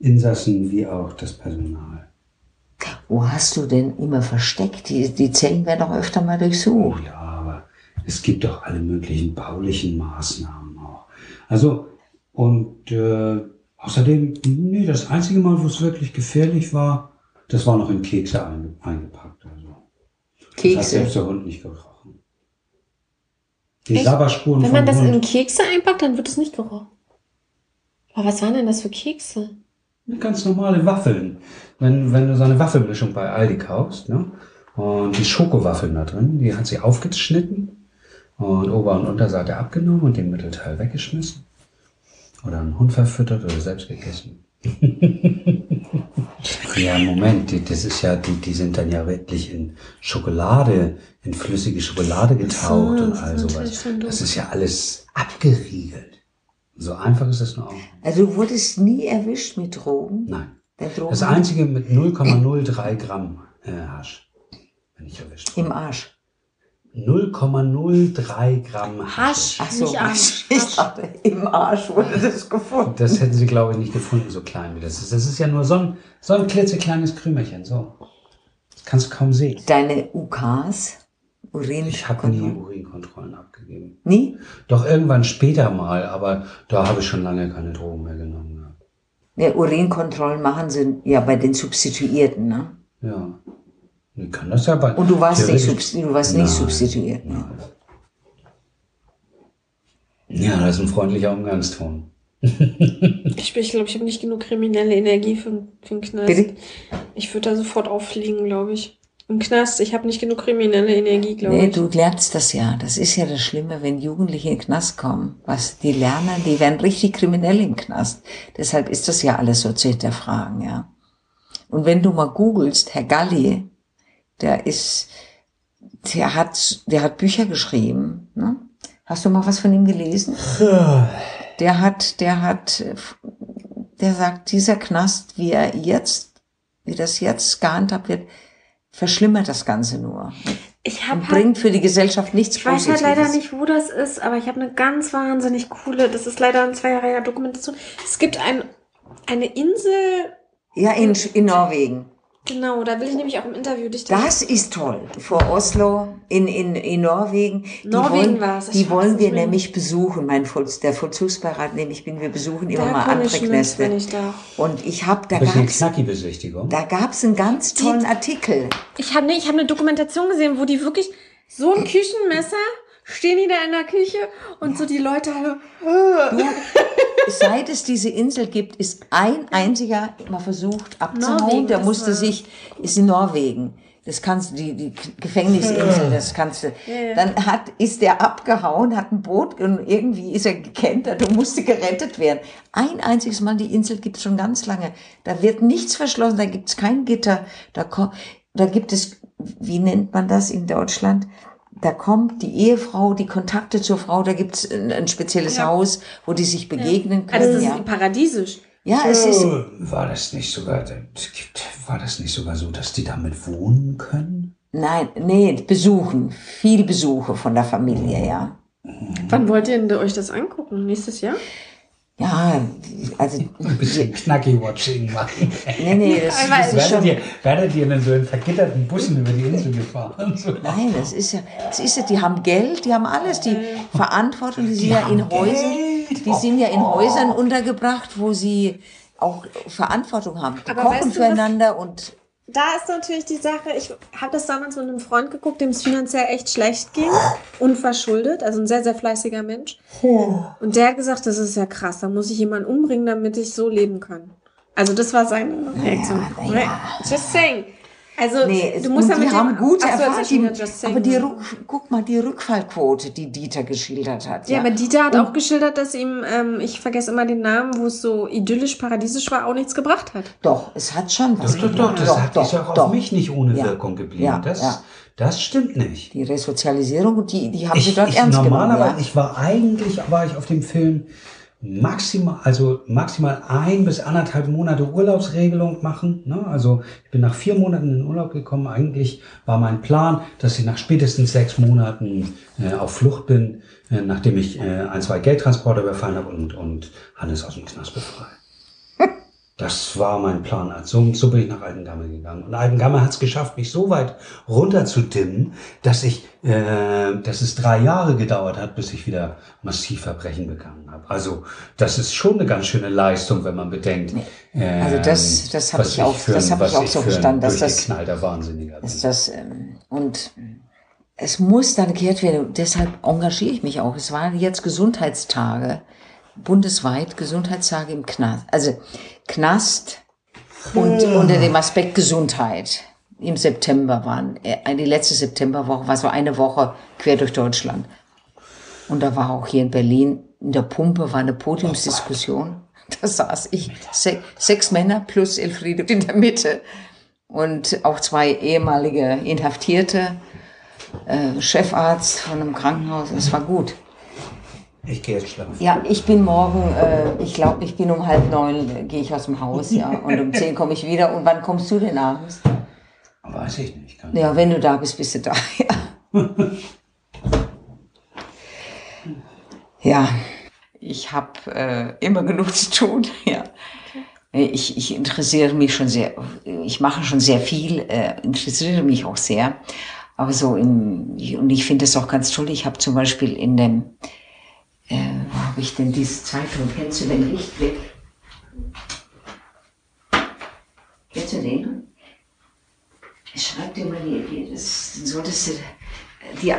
Insassen wie auch das Personal. Wo hast du denn immer versteckt? Die, die Zellen werden doch öfter mal durchsucht. Ja, aber es gibt doch alle möglichen baulichen Maßnahmen auch. Also, und äh, außerdem, nee, das einzige Mal, wo es wirklich gefährlich war, das war noch in Kekse einge eingepackt. Also. Das hat Kekse. selbst der Hund nicht gerochen. Die Echt? Sabberspuren Wenn man das Hund. in Kekse einpackt, dann wird es nicht gerochen. Aber was waren denn das für Kekse? Ganz normale Waffeln. Wenn, wenn du so eine Waffelmischung bei Aldi kaufst, ne? Und die Schokowaffeln da drin, die hat sie aufgeschnitten und Ober- und Unterseite abgenommen und den Mittelteil weggeschmissen. Oder einen Hund verfüttert oder selbst gegessen. ja, Moment, die, das ist ja, die, die sind dann ja wirklich in Schokolade, in flüssige Schokolade getaucht so, und das all sowas. Das ist ja alles abgeriegelt. So einfach ist das nur auch. Also du wurdest nie erwischt mit Drogen? Nein. Das einzige mit 0,03 Gramm äh, Hasch. Wenn ich erwischt. im Arsch. 0,03 Gramm Hasch, Ach so, nicht Arsch. ich dachte, im Arsch wurde das gefunden. Das hätten sie, glaube ich, nicht gefunden, so klein wie das ist. Das ist ja nur so ein, so ein klitzekleines Krümelchen. So. Das kannst du kaum sehen. Deine UKs, Urin. Ich habe nie Urinkontrollen abgegeben. Nie? Doch irgendwann später mal, aber da habe ich schon lange keine Drogen mehr genommen. Ja, Urinkontrollen machen sie ja bei den Substituierten, ne? Ja. Ich kann das ja bei. Und du warst nicht, theoretisch- substi- du warst nicht substituiert. Ne? Ja, das ist ein freundlicher Umgangston. Ich, ich glaube, ich habe nicht genug kriminelle Energie für, für einen Knast. Bitte? Ich würde da sofort auffliegen, glaube ich. Im Knast, ich habe nicht genug kriminelle Energie, glaube Nee, ich. du lernst das ja. Das ist ja das Schlimme, wenn Jugendliche in den Knast kommen. Was die lernen, die werden richtig kriminell im Knast. Deshalb ist das ja alles so zu hinterfragen, ja. Und wenn du mal googelst, Herr Galli, der ist, der hat, der hat Bücher geschrieben. Ne? Hast du mal was von ihm gelesen? Der hat, der hat, der sagt, dieser Knast, wie er jetzt, wie das jetzt gehandhabt wird, verschlimmert das Ganze nur. Ich habe Und halt, bringt für die Gesellschaft nichts ich weiß Positives. halt leider nicht, wo das ist, aber ich habe eine ganz wahnsinnig coole, das ist leider ein zwei Jahre her Dokumentation. Es gibt ein, eine Insel, Ja, in, in Norwegen. Genau, da will ich nämlich auch im Interview dich Das ist toll. Vor Oslo, in, in, in Norwegen. Die Norwegen wollen, war's. Ich Die wollen nicht wir nämlich besuchen. Mein Voll, der Vollzugsbeirat, nämlich bin, wir besuchen immer Da mal andere Knäste. wenn ich. Und ich habe, da gab's Knacki-Besichtigung. da gab's einen ganz tollen Artikel. Ich habe nee, ich hab eine Dokumentation gesehen, wo die wirklich so ein Küchenmesser stehen die da in der Küche und so die Leute alle. Du, seit es diese Insel gibt, ist ein einziger mal versucht abzuhauen. Der musste sich, ist in Norwegen. Das kannst du, die, die Gefängnisinsel, das kannst du. Dann hat, ist der abgehauen, hat ein Boot und irgendwie ist er gekentert und musste gerettet werden. Ein einziges Mal, die Insel gibt es schon ganz lange. Da wird nichts verschlossen, da gibt es kein Gitter. Da, da gibt es, wie nennt man das in Deutschland? Da kommt die Ehefrau, die Kontakte zur Frau, da gibt es ein, ein spezielles Ja. Haus, wo die sich begegnen können. Also das ja. ist paradiesisch. ja, es ist, Äh, War das nicht sogar, war das nicht sogar so, dass die damit wohnen können? nein, nee, besuchen. Viel Besuche von der Familie, ja. Wann wollt ihr denn euch das angucken? Nächstes Jahr? Ja, also, Ein bisschen Knacki-Watching machen. nee, nee, das, das ist Werdet schon, ihr, werdet ihr in so einen vergitterten Bussen über die Insel gefahren? So. nein, das ist ja, das ist ja, die haben Geld, die haben alles, die Verantwortung, die sind ja in Häusern, die sind ja in Häusern untergebracht, wo sie auch Verantwortung haben. Die Aber kochen weißt du, füreinander und, Da ist natürlich die Sache, ich habe das damals mit einem Freund geguckt, dem es finanziell echt schlecht ging, unverschuldet, also ein sehr, sehr fleißiger Mensch. Und der hat gesagt, das ist ja krass, da muss ich jemanden umbringen, damit ich so leben kann. Also das war seine Reaktion. na ja. Just saying. Also Nee, es, du musst und ja mit die haben gute Ach so, jetzt Erfahrungen. Aber die, gesagt. Rück- guck mal, die Rückfallquote, die Dieter geschildert hat. Ja, aber Dieter hat auch geschildert, dass ihm, ähm, ich vergesse immer den Namen, wo es so idyllisch, paradiesisch war, auch nichts gebracht hat. Doch, es hat schon was Doch, doch, doch, das hat, ist auch auf mich nicht ohne Ja. Wirkung geblieben. Ja, das, ja. das stimmt nicht. Die Resozialisierung, die, die haben sie Ich, dort ich ernst normalerweise, genommen. Ja? ich war eigentlich, war ich auf dem Film maximal, also maximal ein bis anderthalb Monate Urlaubsregelung machen. Ne? Also ich bin nach vier Monaten in Urlaub gekommen. Eigentlich war mein Plan, dass ich nach spätestens sechs Monaten äh, auf Flucht bin, äh, nachdem ich äh, ein, zwei Geldtransporter überfallen habe und, und Hannes aus dem Knast befreie. Das war mein Plan. So, so bin ich nach Altengamme gegangen. Und Altengamme hat es geschafft, mich so weit runterzudimmen, dass ich, äh, dass es drei Jahre gedauert hat, bis ich wieder massiv Verbrechen begangen habe. Also das ist schon eine ganz schöne Leistung, wenn man bedenkt. ähm, Also das- das hab was ich auch- für das ein- hab ich auch so verstanden, dass das- Wahnsinniger. Ist das, ähm, und es muss dann gekehrt werden. Deshalb engagiere ich mich auch. Es waren jetzt Gesundheitstage, bundesweit Gesundheitstage im Knast. Also Knast und unter dem Aspekt Gesundheit. Im September waren, äh, die letzte Septemberwoche war so eine Woche quer durch Deutschland. Und da war auch hier in Berlin, in der Pumpe war eine Podiumsdiskussion. Da saß ich, se sechs Männer plus Elfriede in der Mitte. Und auch zwei ehemalige Inhaftierte, äh, Chefarzt von einem Krankenhaus. Es war gut. Ich gehe jetzt schlafen. Ja, ich bin morgen, äh, ich glaube, ich bin um halb neun, äh, gehe ich aus dem Haus, ja. Und um zehn komme ich wieder. Und wann kommst du denn abends? Weiß ich nicht. Kann Ja, wenn du da bist, bist du da, ja. ja, ich habe äh, immer genug zu tun, ja. Ich, ich interessiere mich schon sehr, ich mache schon sehr viel, äh, interessiere mich auch sehr. Aber so in, und ich finde es auch ganz toll, ich habe zum Beispiel in dem, äh, wo habe ich denn diese Zeitung, kennst du den Lichtblick? Kennst du den? Schreib dir mal die, die das solltest du, die,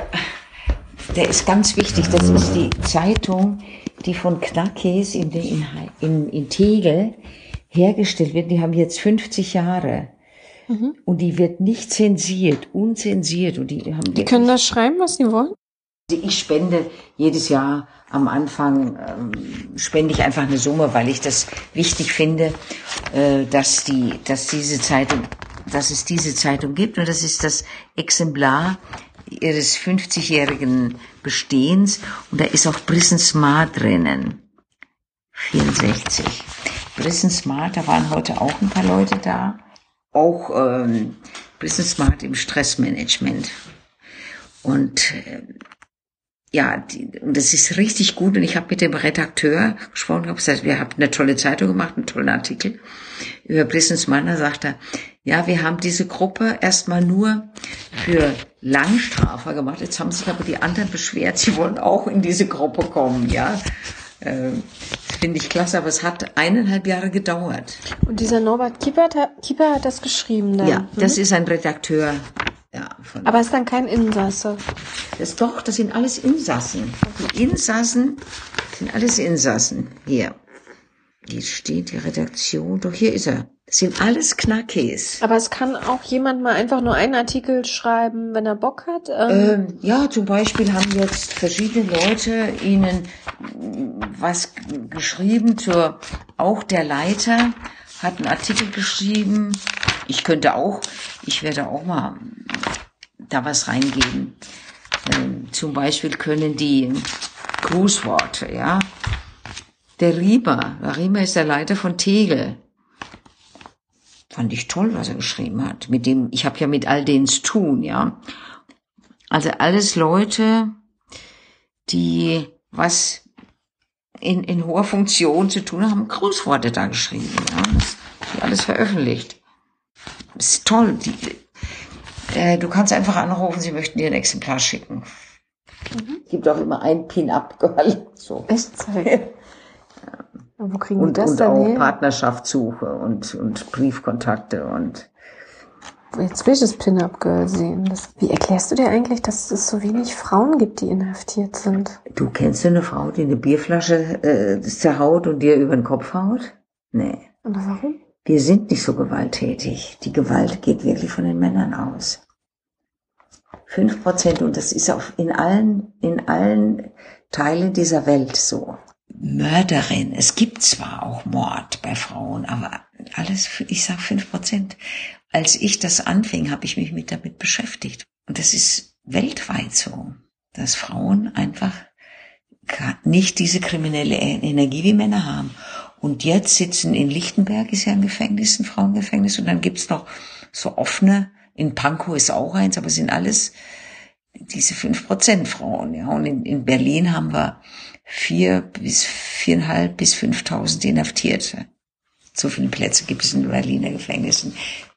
der ist ganz wichtig, das ist die Zeitung, die von Knackes in, in, in, in Tegel hergestellt wird. Die haben jetzt 50 Jahre. Und die wird nicht zensiert, unzensiert. Und die haben Die können das schreiben, was sie wollen? Ich spende jedes Jahr am Anfang, ähm, spende ich einfach eine Summe, weil ich das wichtig finde, äh, dass die, dass diese Zeitung, dass es diese Zeitung gibt und das ist das Exemplar ihres 50-jährigen Bestehens und da ist auch Brissen Smart drinnen. 64. Brissen Smart, da waren heute auch ein paar Leute da. Auch ähm, Brissen Smart im Stressmanagement. Und äh, ja, die, und das ist richtig gut. Und ich habe mit dem Redakteur gesprochen, habe gesagt, wir haben eine tolle Zeitung gemacht, einen tollen Artikel über Blissens Mann. Da sagt er, ja, wir haben diese Gruppe erstmal nur für Langstrafer gemacht. Jetzt haben sich aber die anderen beschwert, sie wollen auch in diese Gruppe kommen, ja. Äh, finde ich klasse, aber es hat eineinhalb Jahre gedauert. Und dieser Norbert Kiepert hat, Kieper hat das geschrieben dann. Ja, das ist ein Redakteur. Ja, von Aber ist dann kein Insasse. Das doch, das sind alles Insassen. Die Insassen sind alles Insassen. Hier. Hier steht die Redaktion. Doch hier ist er. Das sind alles Knackis. Aber es kann auch jemand mal einfach nur einen Artikel schreiben, wenn er Bock hat. Ähm, Ähm, ja, zum Beispiel haben jetzt verschiedene Leute Ihnen was geschrieben zur, auch der Leiter hat einen Artikel geschrieben. Ich könnte auch, ich werde auch mal da was reingeben. Ähm, zum Beispiel können die Grußworte, ja. Der Riemer, der Riemer ist der Leiter von Tegel. Fand ich toll, was er geschrieben hat. Mit dem, ich habe ja mit all denen zu tun, ja. Also alles Leute, die was in, in hoher Funktion zu tun haben, Grußworte da geschrieben. Ja. Das ist alles veröffentlicht. Das ist toll. Die, äh, du kannst einfach anrufen, sie möchten dir ein Exemplar schicken. Gibt auch immer ein Pin-Up-Girl. So. Echtzeit. Wo kriegen Und, die das und denn auch her? Partnerschaftssuche und, und Briefkontakte und Jetzt will ich das Pin-Up-Girl sehen. Das, wie erklärst du dir eigentlich, dass es so wenig Frauen gibt, die inhaftiert sind? Du kennst du eine Frau, die eine Bierflasche äh, zerhaut und dir über den Kopf haut? Nee. Und warum? Wir sind nicht so gewalttätig. Die Gewalt geht wirklich von den Männern aus. Fünf Prozent und das ist auf, in allen, in allen Teilen dieser Welt so. Mörderin. Es gibt zwar auch Mord bei Frauen, aber alles, ich sag fünf Prozent. Als ich das anfing, habe ich mich mit damit beschäftigt. Und das ist weltweit so, dass Frauen einfach nicht diese kriminelle E- Energie wie Männer haben. Und jetzt sitzen in Lichtenberg ist ja ein Gefängnis, ein Frauengefängnis, und dann gibt's noch so offene, in Pankow ist auch eins, aber sind alles diese fünf Prozent Frauen, ja. Und in, in Berlin haben wir vier bis viereinhalb bis fünftausend Inhaftierte. So viele Plätze gibt es in Berliner Gefängnissen.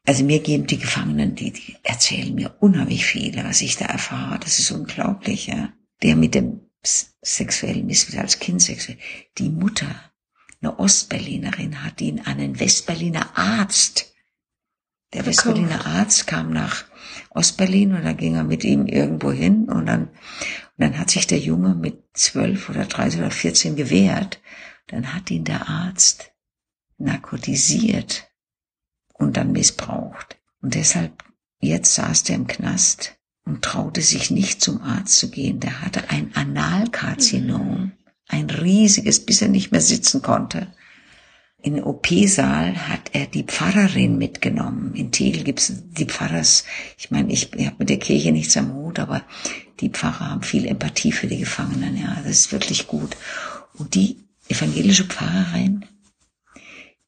Also mir geben die Gefangenen, die, die erzählen mir unheimlich viel, was ich da erfahre. Das ist unglaublich, ja. Der mit dem sexuellen Missbrauch als Kind sexuell. Die Mutter, eine Ostberlinerin, hat ihn an einen Westberliner Arzt. Der Westberliner Arzt kam nach Ostberlin und dann ging er mit ihm irgendwo hin und dann, und dann hat sich der Junge mit zwölf oder dreizehn oder vierzehn gewehrt. Dann hat ihn der Arzt narkotisiert und dann missbraucht. Und deshalb, jetzt saß der im Knast und traute sich nicht zum Arzt zu gehen. Der hatte ein Analkarzinom, ein riesiges, bis er nicht mehr sitzen konnte. in OP-Saal hat er die Pfarrerin mitgenommen. In Tegel gibt's die Pfarrers, ich meine, ich, habe mit der Kirche nichts am Hut, aber die Pfarrer haben viel Empathie für die Gefangenen, ja, das ist wirklich gut. Und die evangelische Pfarrerin,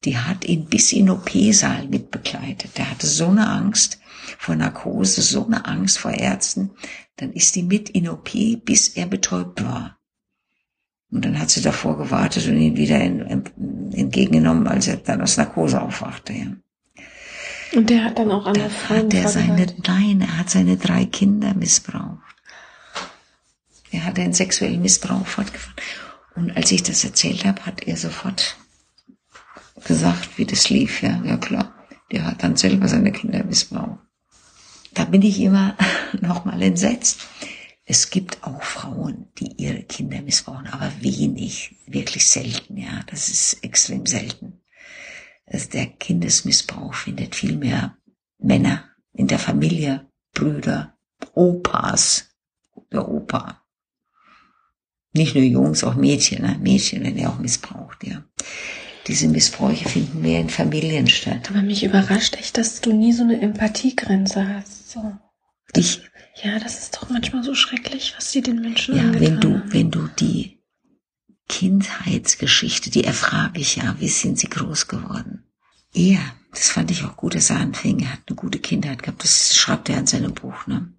die hat ihn bis in OP-Saal mitbegleitet. Der hatte so eine Angst vor Narkose, so eine Angst vor Ärzten. Dann ist die mit in OP, bis er betäubt war. Und dann hat sie davor gewartet und ihn wieder in, in, entgegengenommen, als er dann aus Narkose aufwachte. Ja. Und der hat dann auch andere Frauen hat er seine, Nein, er hat seine drei Kinder missbraucht. Er hat einen sexuellen Missbrauch fortgeführt. Und als ich das erzählt habe, hat er sofort gesagt, wie das lief. Ja, ja klar. Der hat dann selber seine Kinder missbraucht. Da bin ich immer nochmal entsetzt. Es gibt auch Frauen, die ihre Kinder missbrauchen, aber wenig, wirklich selten, ja. Das ist extrem selten. Also der Kindesmissbrauch findet viel mehr Männer in der Familie, Brüder, Opas, der Opa. Nicht nur Jungs, auch Mädchen, ne? Mädchen werden ja auch missbraucht, ja. Diese Missbräuche finden mehr in Familien statt. Aber mich überrascht echt, dass du nie so eine Empathiegrenze hast. So. Ich, ja, das ist doch manchmal so schrecklich, was sie den Menschen Ja, angetan wenn du, haben. wenn du die Kindheitsgeschichte, die erfrage ich ja, wie sind sie groß geworden? Er, das fand ich auch gut, dass er anfing, er hat eine gute Kindheit gehabt, das schreibt er in seinem Buch, ne?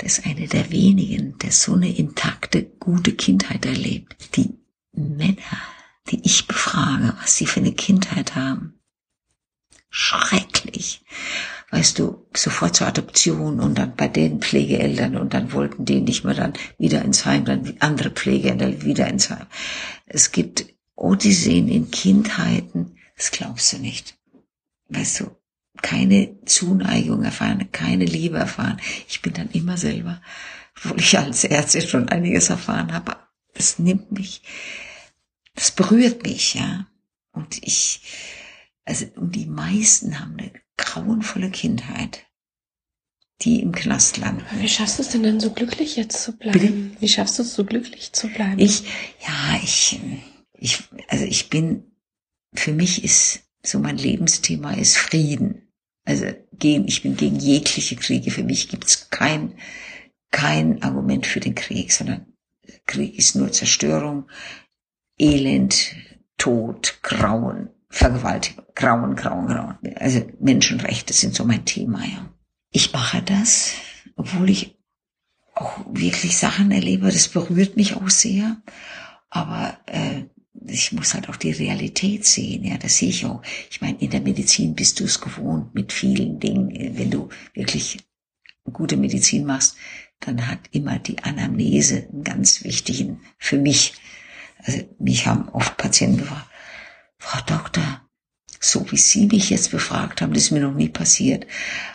Der ist einer der wenigen, der so eine intakte, gute Kindheit erlebt. Die Männer, die ich befrage, was sie für eine Kindheit haben. Schrecklich weißt du, sofort zur Adoption und dann bei den Pflegeeltern und dann wollten die nicht mehr dann wieder ins Heim, dann andere Pflegeeltern wieder ins Heim. Es gibt Odysseen in Kindheiten, das glaubst du nicht. Weißt du, keine Zuneigung erfahren, keine Liebe erfahren. Ich bin dann immer selber, obwohl ich als Ärztin schon einiges erfahren habe, das nimmt mich, das berührt mich, ja. Und ich, also, und die meisten haben eine grauenvolle Kindheit, die im Knast landen. Wie schaffst du es denn dann so glücklich jetzt zu bleiben? Bitte? Wie schaffst du es so glücklich zu bleiben? Ich, ja, ich, ich, also ich bin, für mich ist so mein Lebensthema ist Frieden. Also gegen, ich bin gegen jegliche Kriege. Für mich gibt es kein, kein Argument für den Krieg, sondern Krieg ist nur Zerstörung, Elend, Tod, Grauen, Vergewaltigung, Grauen, Grauen, Grauen. Also Menschenrechte sind so mein Thema, ja. Ich mache das, obwohl ich auch wirklich Sachen erlebe, das berührt mich auch sehr. Aber äh, ich muss halt auch die Realität sehen, ja, das sehe ich auch. Ich meine, in der Medizin bist du es gewohnt mit vielen Dingen. Wenn du wirklich gute Medizin machst, dann hat immer die Anamnese einen ganz wichtigen für mich. Also mich haben oft Patienten gefragt, Frau Doktor, so wie Sie mich jetzt befragt haben, das ist mir noch nie passiert.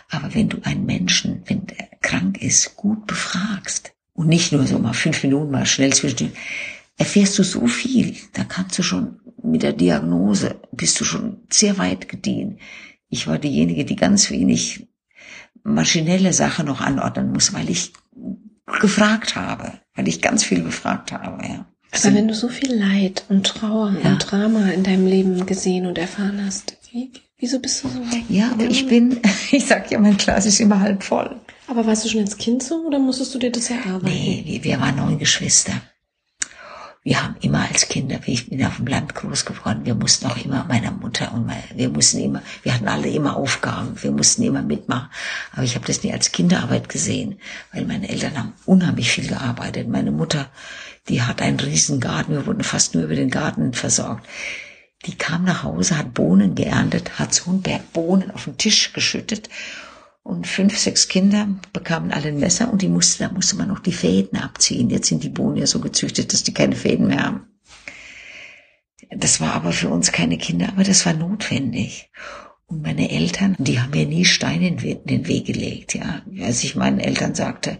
Aber wenn du einen Menschen, wenn der krank ist, gut befragst und nicht nur so mal fünf Minuten mal schnell zwischen, erfährst du so viel. Da kannst du schon mit der Diagnose, bist du schon sehr weit gediehen. Ich war diejenige, die ganz wenig maschinelle Sachen noch anordnen muss, weil ich gefragt habe, weil ich ganz viel befragt habe, ja. Aber wenn du so viel Leid und Trauer Ja. und Drama in deinem Leben gesehen und erfahren hast, wie, wieso bist du so? Ja, aber ich bin, ich sag ja, mein Glas ist immer halb voll. Aber warst du schon als Kind so oder musstest du dir das erarbeiten? Nee, wir, wir waren neun Geschwister. Wir haben immer als Kinder, ich bin auf dem Land groß geworden, wir mussten auch immer, meiner Mutter und meine, wir mussten immer, wir hatten alle immer Aufgaben, wir mussten immer mitmachen. Aber ich habe das nie als Kinderarbeit gesehen, weil meine Eltern haben unheimlich viel gearbeitet. Meine Mutter, die hat einen riesen Garten, wir wurden fast nur über den Garten versorgt. Die kam nach Hause, hat Bohnen geerntet, hat so einen Berg Bohnen auf den Tisch geschüttet und fünf, sechs Kinder bekamen alle ein Messer und die musste, da musste man noch die Fäden abziehen. Jetzt sind die Bohnen ja so gezüchtet, dass die keine Fäden mehr haben. Das war aber für uns keine Kinder, aber das war notwendig. Und meine Eltern, die haben mir nie Steine in den Weg gelegt, ja. Als ich meinen Eltern sagte,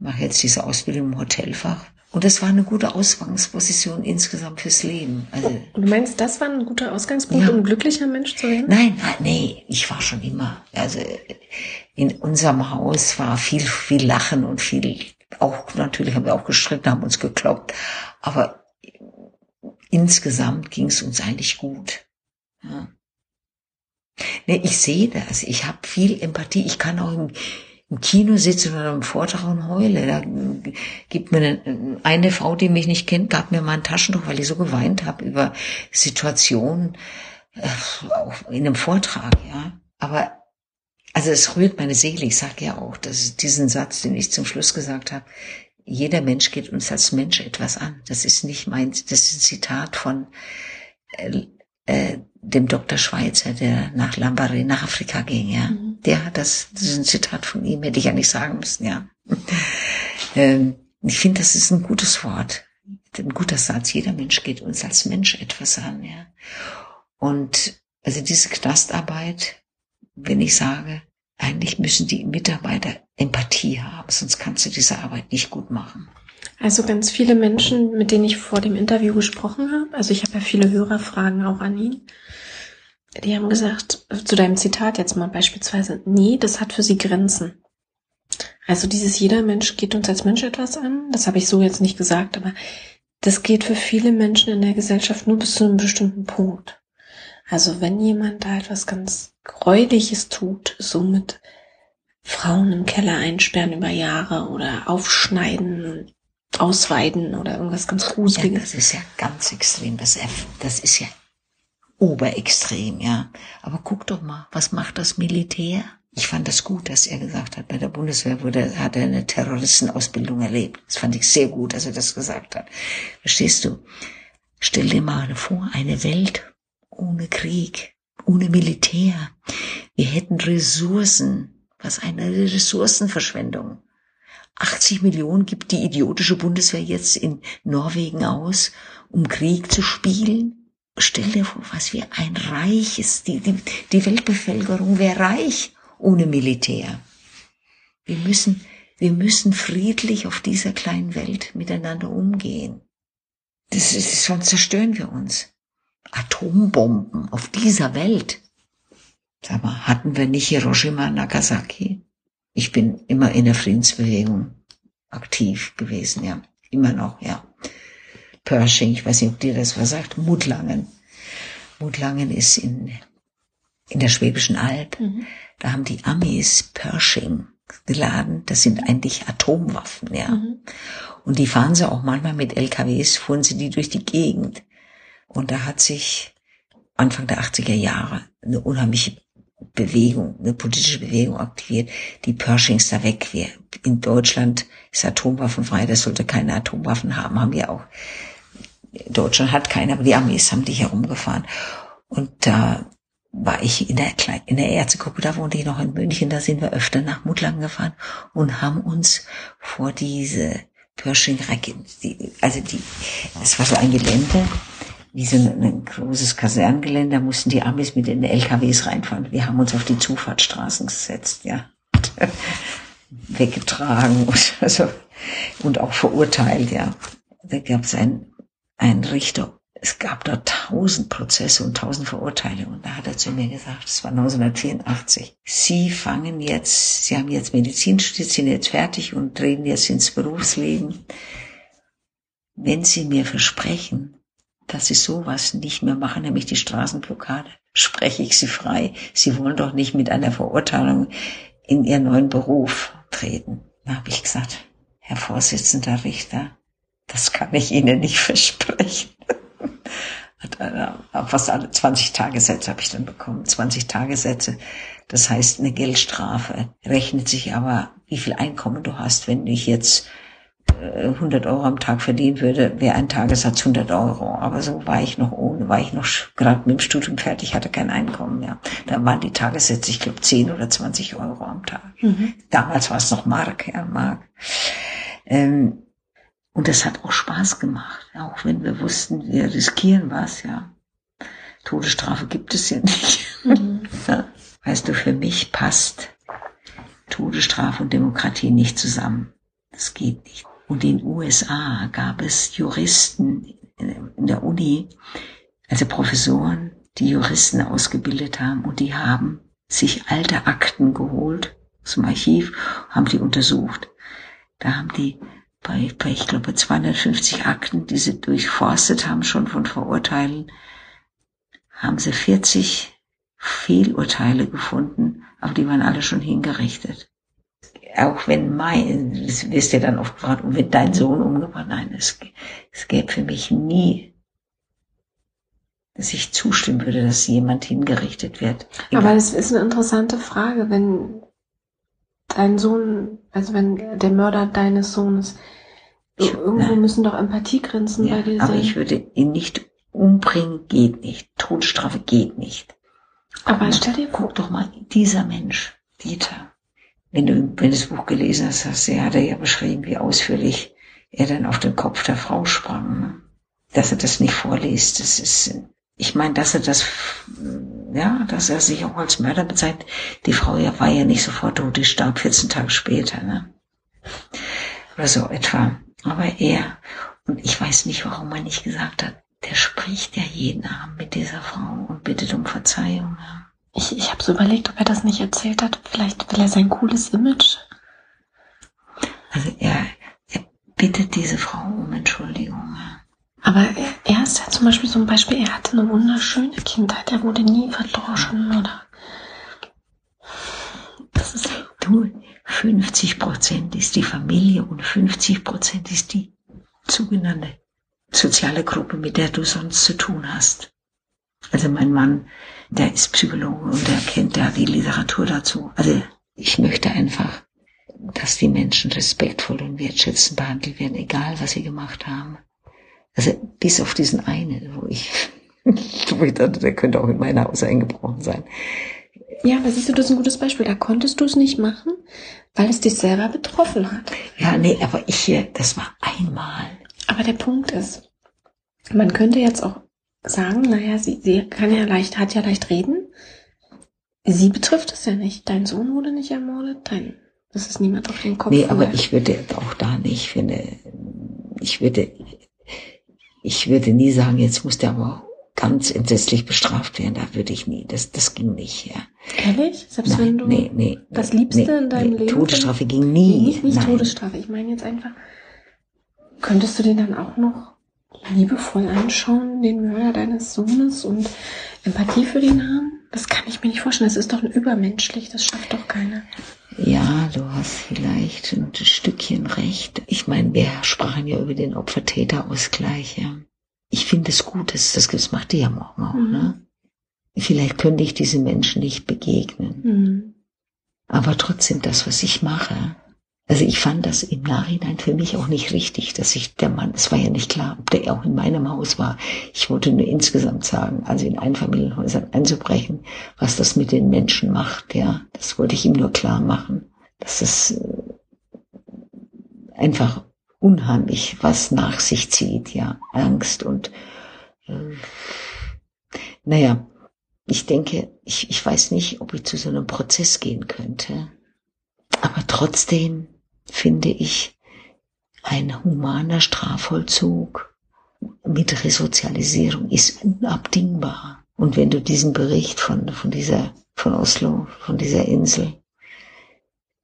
mach jetzt diese Ausbildung im Hotelfach. Und das war eine gute Ausgangsposition insgesamt fürs Leben. Also, Und du meinst, das war ein guter Ausgangspunkt, Ja. um ein glücklicher Mensch zu werden? Nein, nein, nee, ich war schon immer. Also in unserem Haus war viel, viel Lachen und viel, auch natürlich haben wir auch gestritten, haben uns gekloppt, aber insgesamt ging es uns eigentlich gut. Ja. Nee, ich sehe das. Ich habe viel Empathie. Ich kann auch im, im Kino sitzen oder im Vortrag und heule. Da gibt mir eine, eine, Frau, die mich nicht kennt, gab mir mal ein Taschentuch, weil ich so geweint habe über Situationen äh, in einem Vortrag, ja. Aber also es rührt meine Seele. Ich sage ja auch, dass diesen Satz, den ich zum Schluss gesagt habe, jeder Mensch geht uns als Mensch etwas an. Das ist nicht mein, das ist ein Zitat von äh, äh, dem Dr. Schweizer, der nach Lambaré nach Afrika ging, ja. Mhm. Hat das, das ist ein Zitat von ihm, hätte ich ja nicht sagen müssen, ja. ähm, ich finde, das ist ein gutes Wort, ein guter Satz. Jeder Mensch geht uns als Mensch etwas an, ja. Und also diese Knastarbeit, wenn ich sage, eigentlich müssen die Mitarbeiter Empathie haben, sonst kannst du diese Arbeit nicht gut machen. Also ganz viele Menschen, mit denen ich vor dem Interview gesprochen habe, also ich habe ja viele Hörerfragen auch an ihn, die haben gesagt, zu deinem Zitat jetzt mal beispielsweise, nee, das hat für sie Grenzen. Also dieses jeder Mensch geht uns als Mensch etwas an, das habe ich so jetzt nicht gesagt, aber das geht für viele Menschen in der Gesellschaft nur bis zu einem bestimmten Punkt. Also wenn jemand da etwas ganz Gräuliches tut, so mit Frauen im Keller einsperren über Jahre oder aufschneiden, ausweiden oder irgendwas ganz Gruseliges. Ja, das ist ja ganz extrem. Das, das ist ja oberextrem, ja. Aber guck doch mal, was macht das Militär? Ich fand das gut, dass er gesagt hat, bei der Bundeswehr wurde, hat er eine Terroristenausbildung erlebt. Das fand ich sehr gut, dass er das gesagt hat. Verstehst du? Stell dir mal vor, eine Welt ohne Krieg, ohne Militär. Wir hätten Ressourcen. Was eine Ressourcenverschwendung. 80 Millionen gibt die idiotische Bundeswehr jetzt in Norwegen aus, um Krieg zu spielen. Stell dir vor, was wir ein reiches, die, die, die Weltbevölkerung wäre reich ohne Militär. Wir müssen, wir müssen friedlich auf dieser kleinen Welt miteinander umgehen. Das ist, sonst zerstören wir uns. Atombomben auf dieser Welt. Sag mal, hatten wir nicht Hiroshima, Nagasaki? Ich bin immer in der Friedensbewegung aktiv gewesen, ja. Immer noch, ja. Pershing, ich weiß nicht, ob dir das was sagt, Mutlangen. Mutlangen ist in, in der Schwäbischen Alb. Mhm. Da haben die Amis Pershing geladen. Das sind eigentlich Atomwaffen, ja. Mhm. Und die fahren sie auch manchmal mit LKWs, fuhren sie die durch die Gegend. Und da hat sich Anfang der 80er Jahre eine unheimliche Bewegung, eine politische Bewegung aktiviert, die Pershings da weg. Wir, in Deutschland ist atomwaffenfrei, das sollte keine Atomwaffen haben, haben wir auch. Deutschland hat keine, aber die Armees haben die herumgefahren. Und da war ich in der, in der Ärztegruppe, da wohnte ich noch in München, da sind wir öfter nach Mutlang gefahren und haben uns vor diese Pershing-Raketen, also die, das war so ein Gelände, wie so ein, ein großes Kaserngelände, da mussten die Amis mit den LKWs reinfahren. Wir haben uns auf die Zufahrtsstraßen gesetzt, ja. Weggetragen und, also, und auch verurteilt, ja. Da gab es einen, einen Richter, es gab da tausend Prozesse und tausend Verurteilungen. Da hat er zu mir gesagt, das war 1984, Sie fangen jetzt, Sie haben jetzt Medizin studiert, sind jetzt fertig und treten jetzt ins Berufsleben. Wenn Sie mir versprechen, dass sie sowas nicht mehr machen, nämlich die Straßenblockade. Spreche ich sie frei. Sie wollen doch nicht mit einer Verurteilung in ihren neuen Beruf treten. Da habe ich gesagt, Herr Vorsitzender Richter, das kann ich Ihnen nicht versprechen. Fast alle 20 Tagessätze habe ich dann bekommen. 20 Tagessätze. Das heißt, eine Geldstrafe rechnet sich aber, wie viel Einkommen du hast, wenn ich jetzt 100 Euro am Tag verdienen würde, wäre ein Tagessatz 100 Euro. Aber so war ich noch ohne, war ich noch gerade mit dem Studium fertig, hatte kein Einkommen mehr. Da waren die Tagessätze, ich glaube, 10 oder 20 Euro am Tag. Mhm. Damals war es noch Mark, ja, Mark. Ähm, und das hat auch Spaß gemacht, auch wenn wir wussten, wir riskieren was, ja. Todesstrafe gibt es ja nicht. Mhm. Weißt du, für mich passt Todesstrafe und Demokratie nicht zusammen. Das geht nicht. Und in den USA gab es Juristen in der Uni, also Professoren, die Juristen ausgebildet haben und die haben sich alte Akten geholt zum Archiv, haben die untersucht. Da haben die bei, bei ich glaube, 250 Akten, die sie durchforstet haben, schon von Verurteilen, haben sie 40 Fehlurteile gefunden, aber die waren alle schon hingerichtet. Auch wenn mein, das wirst ja dann oft gefragt, und wenn dein Sohn umgebracht, nein, es, es gäbe für mich nie, dass ich zustimmen würde, dass jemand hingerichtet wird. Aber es ist eine interessante Frage, wenn dein Sohn, also wenn der Mörder deines Sohnes, Ich- irgendwo nein. müssen doch Empathiegrenzen Ja, bei dir aber sein. ich würde ihn nicht umbringen, geht nicht. Todesstrafe geht nicht. aber stell dir Guck doch mal, dieser Mensch, Dieter, wenn du, wenn du das Buch gelesen hast, hast du, hat er ja beschrieben, wie ausführlich er dann auf den Kopf der Frau sprang. Ne? Dass er das nicht vorliest, das ist, ich meine, dass er das, ja, dass er sich auch als Mörder bezeichnet. Die Frau ja war ja nicht sofort tot, die starb 14 Tage später, ne? Oder so etwa. Aber er, und ich weiß nicht, warum er nicht gesagt hat, der spricht ja jeden Abend mit dieser Frau und bittet um Verzeihung. Ne? ich, ich habe so überlegt, ob er das nicht erzählt hat. Vielleicht will er sein cooles Image. Also er, er bittet diese Frau um Entschuldigung. Ja. Aber er, er ist ja zum Beispiel so ein Beispiel, er hatte eine wunderschöne Kindheit, er wurde nie verdroschen oder. Das ist Du, 50 Prozent ist die Familie und 50 Prozent ist die sogenannte soziale Gruppe, mit der du sonst zu tun hast. Also mein Mann, der ist Psychologe und der kennt da die Literatur dazu. Also ich möchte einfach, dass die Menschen respektvoll und wertschätzend behandelt werden, egal was sie gemacht haben. Also bis auf diesen einen, wo ich, wo ich dachte, der könnte auch in mein Haus eingebrochen sein. Ja, aber siehst du, das ist ein gutes Beispiel. Da konntest du es nicht machen, weil es dich selber betroffen hat. Ja, nee, aber ich hier, das war einmal. Aber der Punkt ist, man könnte jetzt auch sagen, naja, sie, sie kann ja leicht, hat ja leicht reden. Sie betrifft es ja nicht. Dein Sohn wurde nicht ermordet, dein, das ist niemand auf den Kopf. Nee, aber ich würde auch da nicht finde, ich würde, ich würde nie sagen, jetzt muss der aber ganz entsetzlich bestraft werden. Da würde ich nie, das, das ging nicht, ja. Ehrlich? Selbst wenn Nein, du nee, nee. das Liebste nee, in deinem nee, Leben... Todesstrafe ging nie. nicht, nicht Nein. Todesstrafe. Ich meine jetzt einfach, könntest du den dann auch noch liebevoll anschauen, den Mörder deines Sohnes und Empathie für den haben? Das kann ich mir nicht vorstellen. Das ist doch übermenschlich. Das schafft doch keiner. Ja, du hast vielleicht ein Stückchen recht. Ich meine, wir sprachen ja über den Opfer-Täter-Ausgleich, ja. Ich finde es gut, dass das, das macht ihr ja morgen auch, Mhm. ne? Vielleicht könnte ich diese Menschen nicht begegnen. Hm. Aber trotzdem das, was ich mache. Also ich fand das im Nachhinein für mich auch nicht richtig, dass ich der Mann, es war ja nicht klar, ob der auch in meinem Haus war. Ich wollte nur insgesamt sagen, also in Einfamilienhäusern einzubrechen, was das mit den Menschen macht, ja. Das wollte ich ihm nur klar machen, dass es äh, einfach unheimlich was nach sich zieht, ja. Angst und, äh, naja, ich denke, ich, ich weiß nicht, ob ich zu so einem Prozess gehen könnte. Aber trotzdem finde ich, ein humaner Strafvollzug mit Resozialisierung ist unabdingbar. Und wenn du diesen Bericht von, von dieser, von Oslo, von dieser Insel,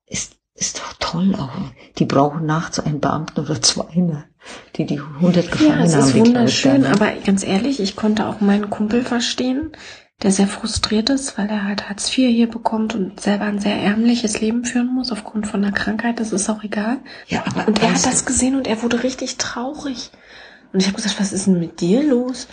ist, ist doch toll auch. Die brauchen nachts einen Beamten oder zwei, ne? die die 100 Ja, Gefangene es haben. ist die gleich wunderschön, aber ganz ehrlich, ich konnte auch meinen Kumpel verstehen, der sehr frustriert ist, weil er halt Hartz IV hier bekommt und selber ein sehr ärmliches Leben führen muss aufgrund von einer Krankheit. Das ist auch egal. ja, aber Und er hat das gesehen und er wurde richtig traurig. Und ich habe gesagt, was ist denn mit dir los?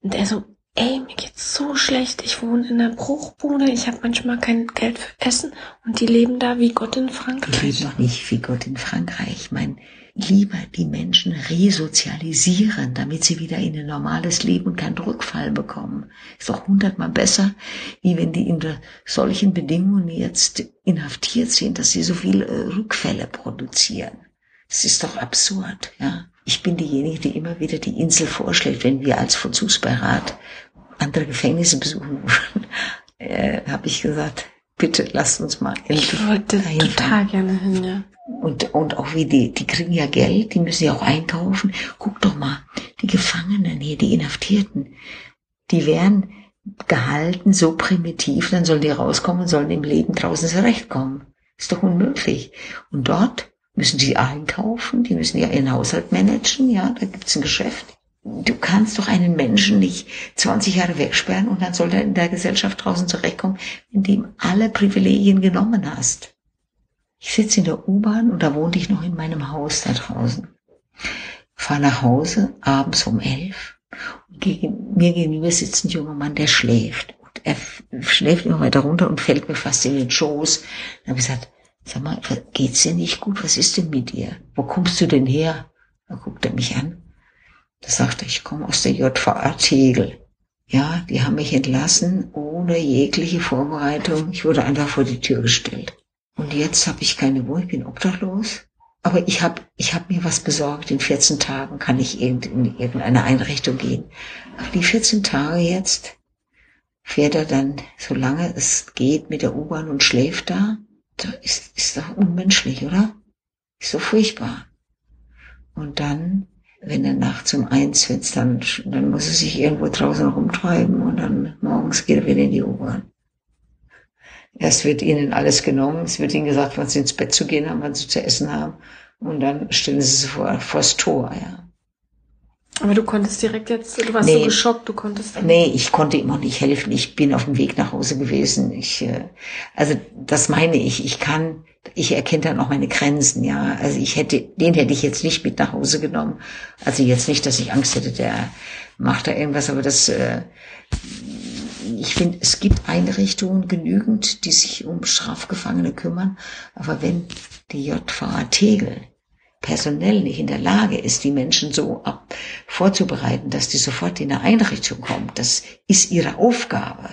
Und er so, ey, mir geht's so schlecht. Ich wohne in einer Bruchbude. Ich habe manchmal kein Geld für Essen. Und die leben da wie Gott in Ich Frankreich. lebe noch nicht wie Gott in Frankreich. Ich meine, lieber die Menschen resozialisieren, damit sie wieder in ein normales Leben und keinen Rückfall bekommen. Ist doch hundertmal besser, wie wenn die unter solchen Bedingungen jetzt inhaftiert sind, dass sie so viele äh, Rückfälle produzieren. Das ist doch absurd, ja. Ich bin diejenige, die immer wieder die Insel vorschlägt, wenn wir als Vollzugsbeirat andere Gefängnisse besuchen, äh, habe ich gesagt, bitte lasst uns mal Ich wollte total gerne hin, ja. Und, und auch wie die, die kriegen ja Geld, die müssen ja auch einkaufen. Guck doch mal, die Gefangenen hier, die Inhaftierten, die werden gehalten so primitiv, dann sollen die rauskommen und sollen im Leben draußen zurechtkommen. Ist doch unmöglich. Und dort müssen sie einkaufen, die müssen ja ihren Haushalt managen, ja, da gibt's ein Geschäft. du kannst doch einen Menschen nicht 20 Jahre wegsperren und dann soll er in der Gesellschaft draußen zurechtkommen, indem alle Privilegien genommen hast. Ich sitze in der U-Bahn und da wohnte ich noch in meinem Haus da draußen. Fahr nach Hause, abends um elf. Und gegen, mir gegenüber sitzt ein junger Mann, der schläft. Und er schläft immer weiter runter und fällt mir fast in den Schoß. Dann habe ich gesagt, sag mal, geht's dir nicht gut? Was ist denn mit dir? Wo kommst du denn her? Da guckt er mich an. Da sagte ich komme aus der JVA Tegel. Ja, die haben mich entlassen ohne jegliche Vorbereitung. Ich wurde einfach vor die Tür gestellt. Und jetzt habe ich keine Wohnung, ich bin obdachlos. Aber ich habe ich hab mir was besorgt. In 14 Tagen kann ich in irgendeine Einrichtung gehen. Aber die 14 Tage jetzt fährt er dann, solange es geht, mit der U-Bahn und schläft da. Das ist, ist doch unmenschlich, oder? Ist so furchtbar. Und dann, wenn er nachts um eins, wenn's dann, dann muss er sich irgendwo draußen rumtreiben und dann morgens geht er wieder in die U-Bahn. Erst wird ihnen alles genommen, es wird ihnen gesagt, wann sie ins Bett zu gehen haben, wann sie zu essen haben. Und dann stellen sie sie vor, vors Tor, ja. Aber du konntest direkt jetzt, du warst Nee. so geschockt, du konntest. Nee, ich konnte ihm auch nicht helfen. Ich bin auf dem Weg nach Hause gewesen. Ich, äh, also das meine ich. Ich kann, ich erkenne dann auch meine Grenzen, ja. Also ich hätte, den hätte ich jetzt nicht mit nach Hause genommen. Also jetzt nicht, dass ich Angst hätte, der macht da irgendwas, aber das, äh, ich finde, es gibt Einrichtungen genügend, die sich um Strafgefangene kümmern. Aber wenn die JVA Tegel personell nicht in der Lage ist, die Menschen so ab, vorzubereiten, dass die sofort in eine Einrichtung kommen. Das ist ihre Aufgabe.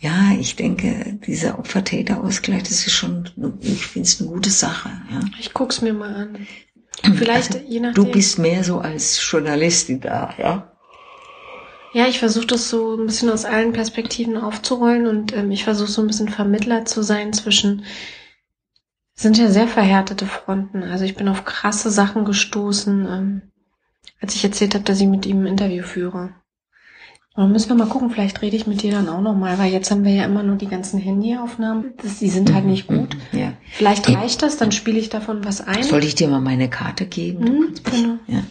Ja, ja ich denke, dieser Opfer-Täter-Ausgleich, das ist schon, ich finde es eine gute Sache. Ja. Ich guck's mir mal an. Vielleicht, je nachdem. Also, Du bist mehr so als Journalistin da, ja? Ja, ich versuche das so ein bisschen aus allen Perspektiven aufzurollen und ähm, ich versuche so ein bisschen Vermittler zu sein zwischen sind ja sehr verhärtete Fronten. Also ich bin auf krasse Sachen gestoßen, ähm, als ich erzählt habe, dass ich mit ihm ein Interview führe. Und dann müssen wir mal gucken, vielleicht rede ich mit dir dann auch nochmal, weil jetzt haben wir ja immer nur die ganzen Handyaufnahmen. Das, die sind halt nicht gut. Ja. Vielleicht reicht das, dann spiele ich davon was ein. Soll ich dir mal meine Karte geben? Hm, mich- genau. ja.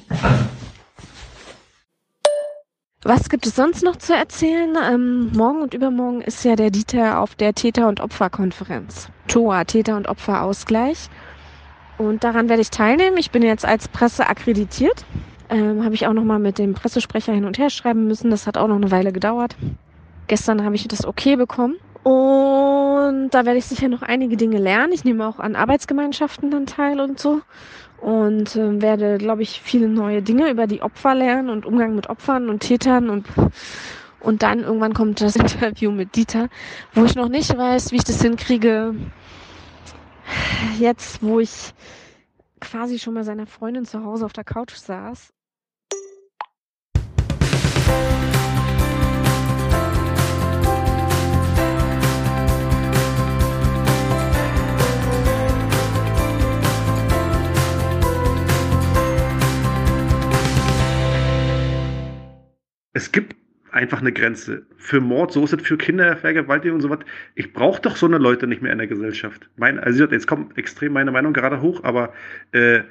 Was gibt es sonst noch zu erzählen? Ähm, morgen und übermorgen ist ja der Dieter auf der Täter- und Opferkonferenz. TOA, Täter- und Opferausgleich. Und daran werde ich teilnehmen. Ich bin jetzt als Presse akkreditiert. Ähm, habe ich auch nochmal mit dem Pressesprecher hin und her schreiben müssen. Das hat auch noch eine Weile gedauert. Gestern habe ich das okay bekommen. Und da werde ich sicher noch einige Dinge lernen. Ich nehme auch an Arbeitsgemeinschaften dann teil und so. Und äh, werde, glaube ich, viele neue Dinge über die Opfer lernen und Umgang mit Opfern und Tätern und und dann irgendwann kommt das Interview mit Dieter, wo ich noch nicht weiß, wie ich das hinkriege. Jetzt, wo ich quasi schon mal seiner Freundin zu Hause auf der Couch saß. Es gibt einfach eine Grenze. Für Mord, so ist es für Kindervergewaltigung und so was. Ich brauche doch so eine Leute nicht mehr in der Gesellschaft. Mein, also jetzt kommt extrem meine Meinung gerade hoch, aber äh,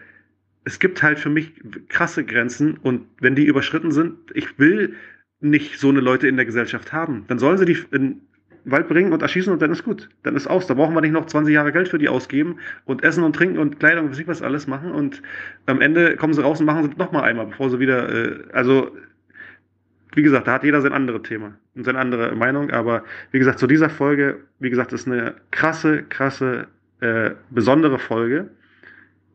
es gibt halt für mich krasse Grenzen und wenn die überschritten sind, ich will nicht so eine Leute in der Gesellschaft haben. Dann sollen sie die in den Wald bringen und erschießen und dann ist gut. Dann ist aus. Da brauchen wir nicht noch 20 Jahre Geld für die ausgeben und Essen und Trinken und Kleidung und was alles machen und am Ende kommen sie raus und machen sie nochmal einmal, bevor sie wieder, äh, also wie gesagt, da hat jeder sein anderes Thema und seine andere Meinung, aber wie gesagt, zu dieser Folge, wie gesagt, ist eine krasse, krasse, äh, besondere Folge.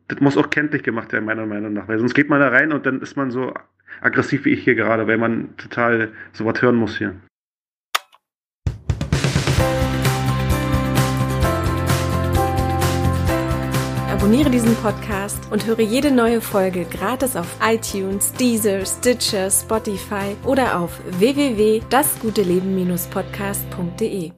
Das muss auch kenntlich gemacht werden, meiner Meinung nach, weil sonst geht man da rein und dann ist man so aggressiv wie ich hier gerade, weil man total sowas hören muss hier. Abonniere diesen Podcast und höre jede neue Folge gratis auf iTunes, Deezer, Stitcher, Spotify oder auf www.dasguteleben-podcast.de.